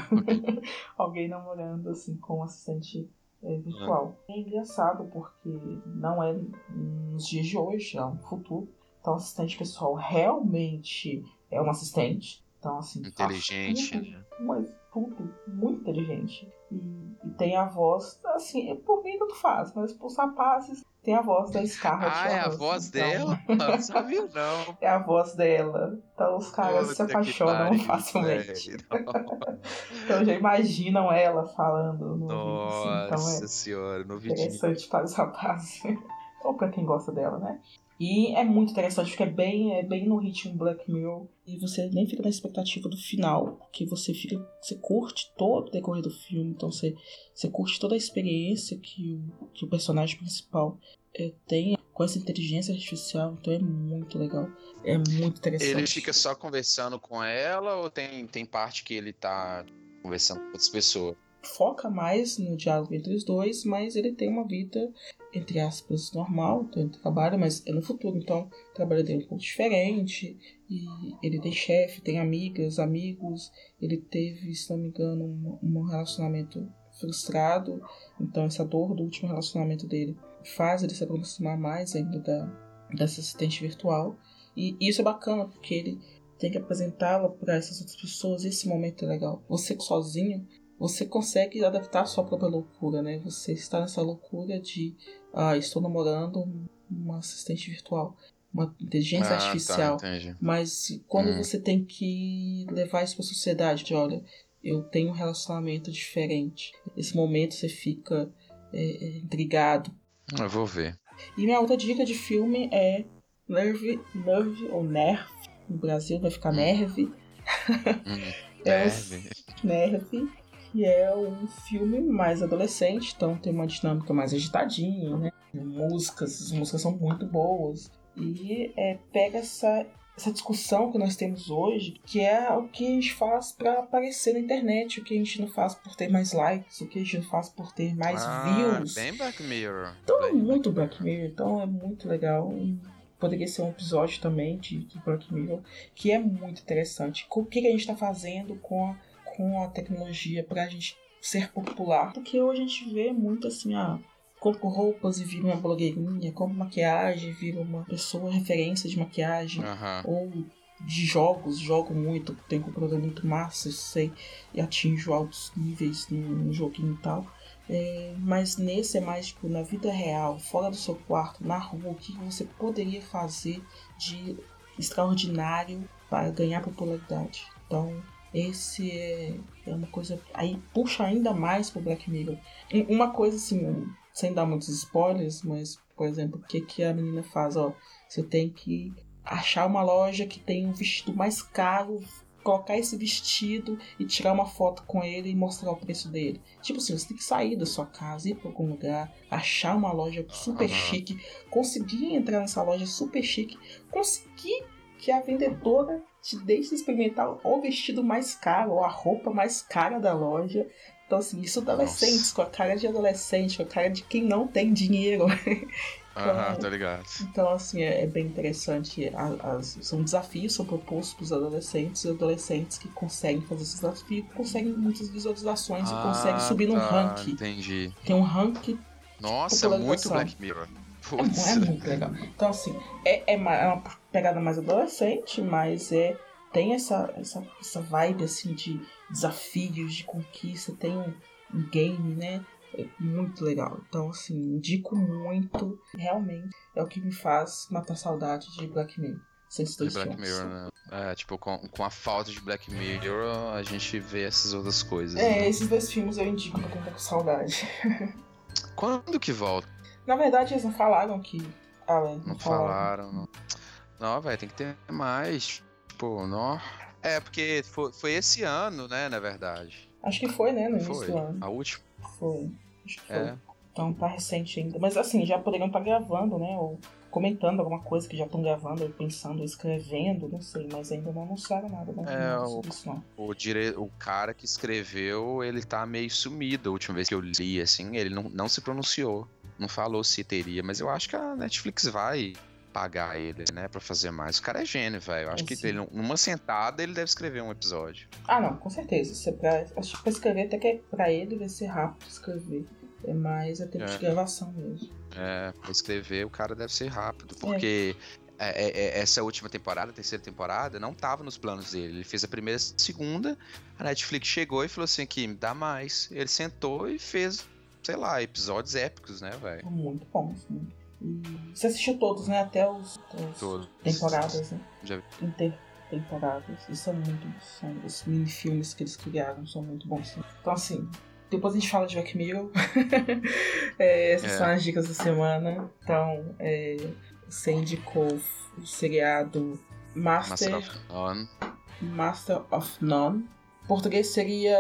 *laughs* alguém namorando assim com um assistente é, virtual. É engraçado porque não é nos dias de hoje, é um futuro. Então, o assistente pessoal realmente é um assistente. Então, assim, Inteligente, faz tudo, né? mas tudo, muito inteligente. E, e tem a voz, assim, por mim tanto faz, mas pros rapazes tem a voz da Scarlett Ah, é a voz então, dela? *laughs* Não sabia, não. É a voz dela. Então os caras se Puta que apaixonam facilmente. velho. *laughs* Então já imaginam ela falando no vídeo, assim. Então Nossa é senhora, no vídeo. interessante para os rapazes. Ou para quem gosta dela, né? E é muito interessante, porque é bem, é bem no ritmo Black Mirror. E você nem fica na expectativa do final, porque você fica. Você curte todo o decorrer do filme, então você, você curte toda a experiência que o, que o personagem principal é, tem com essa inteligência artificial, então é muito legal. É muito interessante. Ele fica só conversando com ela ou tem, tem parte que ele tá conversando com outras pessoas? Foca mais no diálogo entre os dois, mas ele tem uma vida, entre aspas, normal, ele trabalha, mas é no futuro, então o trabalho dele é um pouco diferente, e ele tem chefe, tem amigas, amigos, ele teve, se não me engano, um, um relacionamento frustrado, então essa dor do último relacionamento dele faz ele se aproximar mais ainda da, dessa assistente virtual, e isso é bacana, porque ele tem que apresentá-la para essas outras pessoas, esse momento é legal. Você sozinho você consegue adaptar a sua própria loucura, né? Você está nessa loucura de, ah, estou namorando uma assistente virtual, uma inteligência Ah, artificial. Tá. Mas quando Hum. você tem que levar isso para a sociedade, de olha, eu tenho um relacionamento diferente. Nesse momento você fica é, é, intrigado. Eu vou ver. E minha outra dica de filme é Nerve, Nerve ou Nerve. No Brasil vai ficar Nerve. *laughs* Hum, É, Nerve. Nerve, que é um filme mais adolescente, então tem uma dinâmica mais agitadinha, né? Músicas, as músicas são muito boas. E é, pega essa, essa discussão que nós temos hoje, que é o que a gente faz para aparecer na internet, o que a gente não faz por ter mais likes, o que a gente não faz por ter mais ah, views. Bem Black Mirror. Então é muito Black Mirror, então é muito legal. Poderia ser um episódio também de, de Black Mirror, que é muito interessante. O que, que a gente está fazendo com a, com a tecnologia para a gente ser popular? Porque hoje a gente vê muito assim, ah, compro roupas e vira uma blogueirinha, compro maquiagem e vira uma pessoa referência de maquiagem Aham. ou de jogos, jogo muito, tenho computador muito massa, sei, e atinjo altos níveis no, no joguinho e tal. É, mas nesse é mais tipo na vida real, fora do seu quarto, na rua, o que você poderia fazer de extraordinário para ganhar popularidade. Então, esse é, é uma coisa. Aí puxa ainda mais pro Black Mirror. Um- Uma coisa assim, sem dar muitos spoilers, mas, por exemplo, o que, que a menina faz? Ó, você tem que achar uma loja que tem um vestido mais caro, colocar esse vestido e tirar uma foto com ele e mostrar o preço dele. Tipo assim, você tem que sair da sua casa, ir para algum lugar, achar uma loja super chique, conseguir entrar nessa loja super chique, conseguir que a vendedora te deixe experimentar o vestido mais caro ou a roupa mais cara da loja. Então, assim, isso adolescentes, com a cara de adolescente, com a cara de quem não tem dinheiro. *laughs* Aham, tô ligado. Então, assim, é, é bem interessante. As- são desafios, são propostos para os adolescentes, e adolescentes que conseguem fazer esses desafios conseguem muitas visualizações e conseguem subir no tá, ranking. Entendi. Tem um ranking, Nossa, é muito. Black Mirror. é, Putz. é muito legal. Então, assim, é, é, é uma pegada mais adolescente, mas é tem essa, essa, essa vibe, assim, de desafios, de conquista, tem um, um game, né? É muito legal. Então, assim, indico muito. Realmente é o que me faz matar saudade de Black Mirror. De Black. Mirror, né? É, tipo, com, com a falta de Black Mirror, a gente vê essas outras coisas. É, né? esses dois filmes eu indico pra quem tá com saudade. Quando que volta? Na verdade, eles não falaram que. Ah, é, Não falaram. Não, não velho, tem que ter mais. Tipo, não. É, porque foi, foi esse ano, né, na verdade. Acho que foi, né? No início Foi. do ano. A última. Foi. Acho que foi. É. Então tá recente ainda. Mas assim, já poderiam estar gravando, né? O, comentando alguma coisa que já estão gravando, ou pensando, ou escrevendo, não sei, mas ainda não anunciaram nada, né? É, Não, o- isso não. O, dire... o cara que escreveu, ele tá meio sumido. A última vez que eu li, assim, ele não, não se pronunciou. Não falou se teria, mas eu acho que a Netflix vai pagar ele, né, pra fazer mais. O cara é gênio, velho. Eu acho É, que sim. ele, numa sentada ele deve escrever um episódio. Ah, não, com certeza. Isso é pra, acho que pra escrever, até que é pra ele vai ser rápido escrever. É mais a tempo É. de gravação mesmo. É, pra escrever o cara deve ser rápido, porque é, é, é, essa última temporada, terceira temporada, não tava nos planos dele. Ele fez a primeira e a segunda, a Netflix chegou e falou assim, aqui, me dá mais. Ele sentou e fez, sei lá, episódios épicos, né, velho? Muito bom, assim. E você assistiu todos, né? Até os, as Todos. temporadas, né? Já vi. Intertemporadas. E são muito bons. São, os mini-filmes que eles criaram são muito bons. sim. Então, assim, depois a gente fala de Black Mirror. *laughs* É, essas É. são as dicas da semana. Então, é, você indicou o seriado Master, Master of None. Master of None. Português seria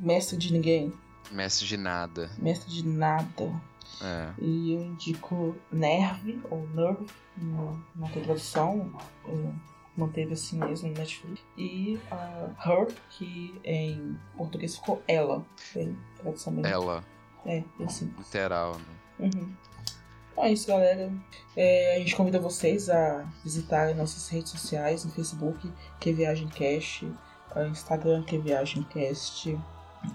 Mestre de Ninguém. Mestre de nada. Mestre de Nada. É. E eu indico Nerve, ou Nerve, na tradução, manteve assim mesmo no Netflix. E a Her, que em português ficou Ela. Tem tradução mesmo. Ela, É, assim. literal, né? Uhum. Então é isso, galera. É, a gente convida vocês a visitarem nossas redes sociais no Facebook, que Viagem Cast, no Instagram, que Viagem Cast.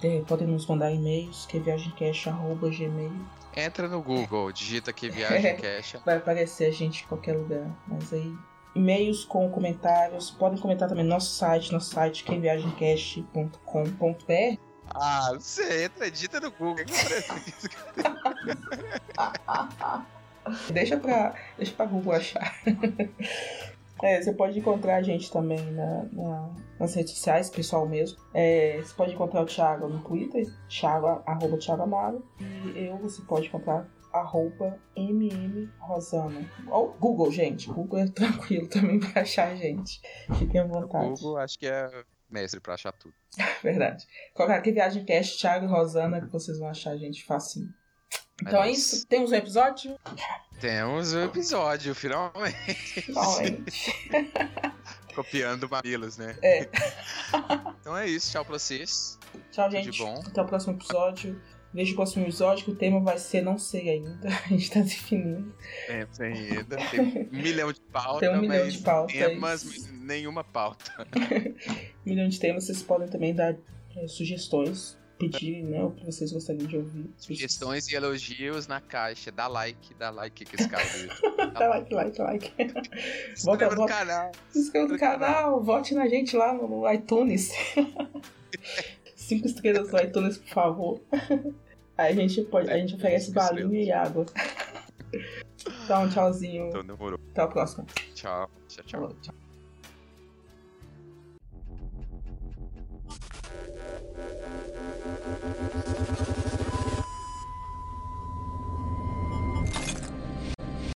É, podem nos mandar e-mails, que viagemcast.gmail. Entra no Google, digita aqui *laughs* Viagem Cash. Vai aparecer a gente em qualquer lugar. Mas aí, e-mails com comentários. Podem comentar também no nosso site, nosso site, quemviagemcast.com.br. Ah, você entra, digita no Google. que? *laughs* Deixa pra, deixa pra Google achar. *laughs* É, você pode encontrar a gente também na, na- nas redes sociais, pessoal mesmo. É, você pode encontrar o Thiago no Twitter, Thiago, arroba Thiago Amaro. E eu, você pode encontrar arroba mmrosana. Ou Google, gente. Google é tranquilo também pra achar a gente. Fiquem à vontade. Google, acho que é mestre pra achar tudo. *laughs* Verdade. Colocar aqui Viagem Cast, Thiago e Rosana, que vocês vão achar a gente facinho. Então é isso. isso. Temos um episódio? Temos o episódio, finalmente. Finalmente. *laughs* Copiando mamilos, né? É. *laughs* Então é isso, tchau pra vocês. Tchau, Tudo de gente. bom. Até o próximo episódio. Veja o próximo episódio, que o tema vai ser não sei ainda. *laughs* A gente tá definindo. Tem ainda. Tem um milhão de pautas. Tem um milhão de pautas. Temas, nenhuma pauta. Um milhão de temas. Vocês podem também dar é, sugestões, pedir né, o que vocês gostariam de ouvir. Sugestões e elogios na caixa. Dá like, dá like que esse cara do YouTube. *laughs* Dá like, like, like. *laughs* Se Volta, inscreva no canal. Se inscreva no canal, vote na gente lá no, iTunes. *laughs* Cinco estrelas no iTunes, por favor. Aí a gente, pode, a gente oferece balinha e água. Então, tchauzinho. Então demorou. Até a próxima. Tchau, tchau, tchau. Tchau.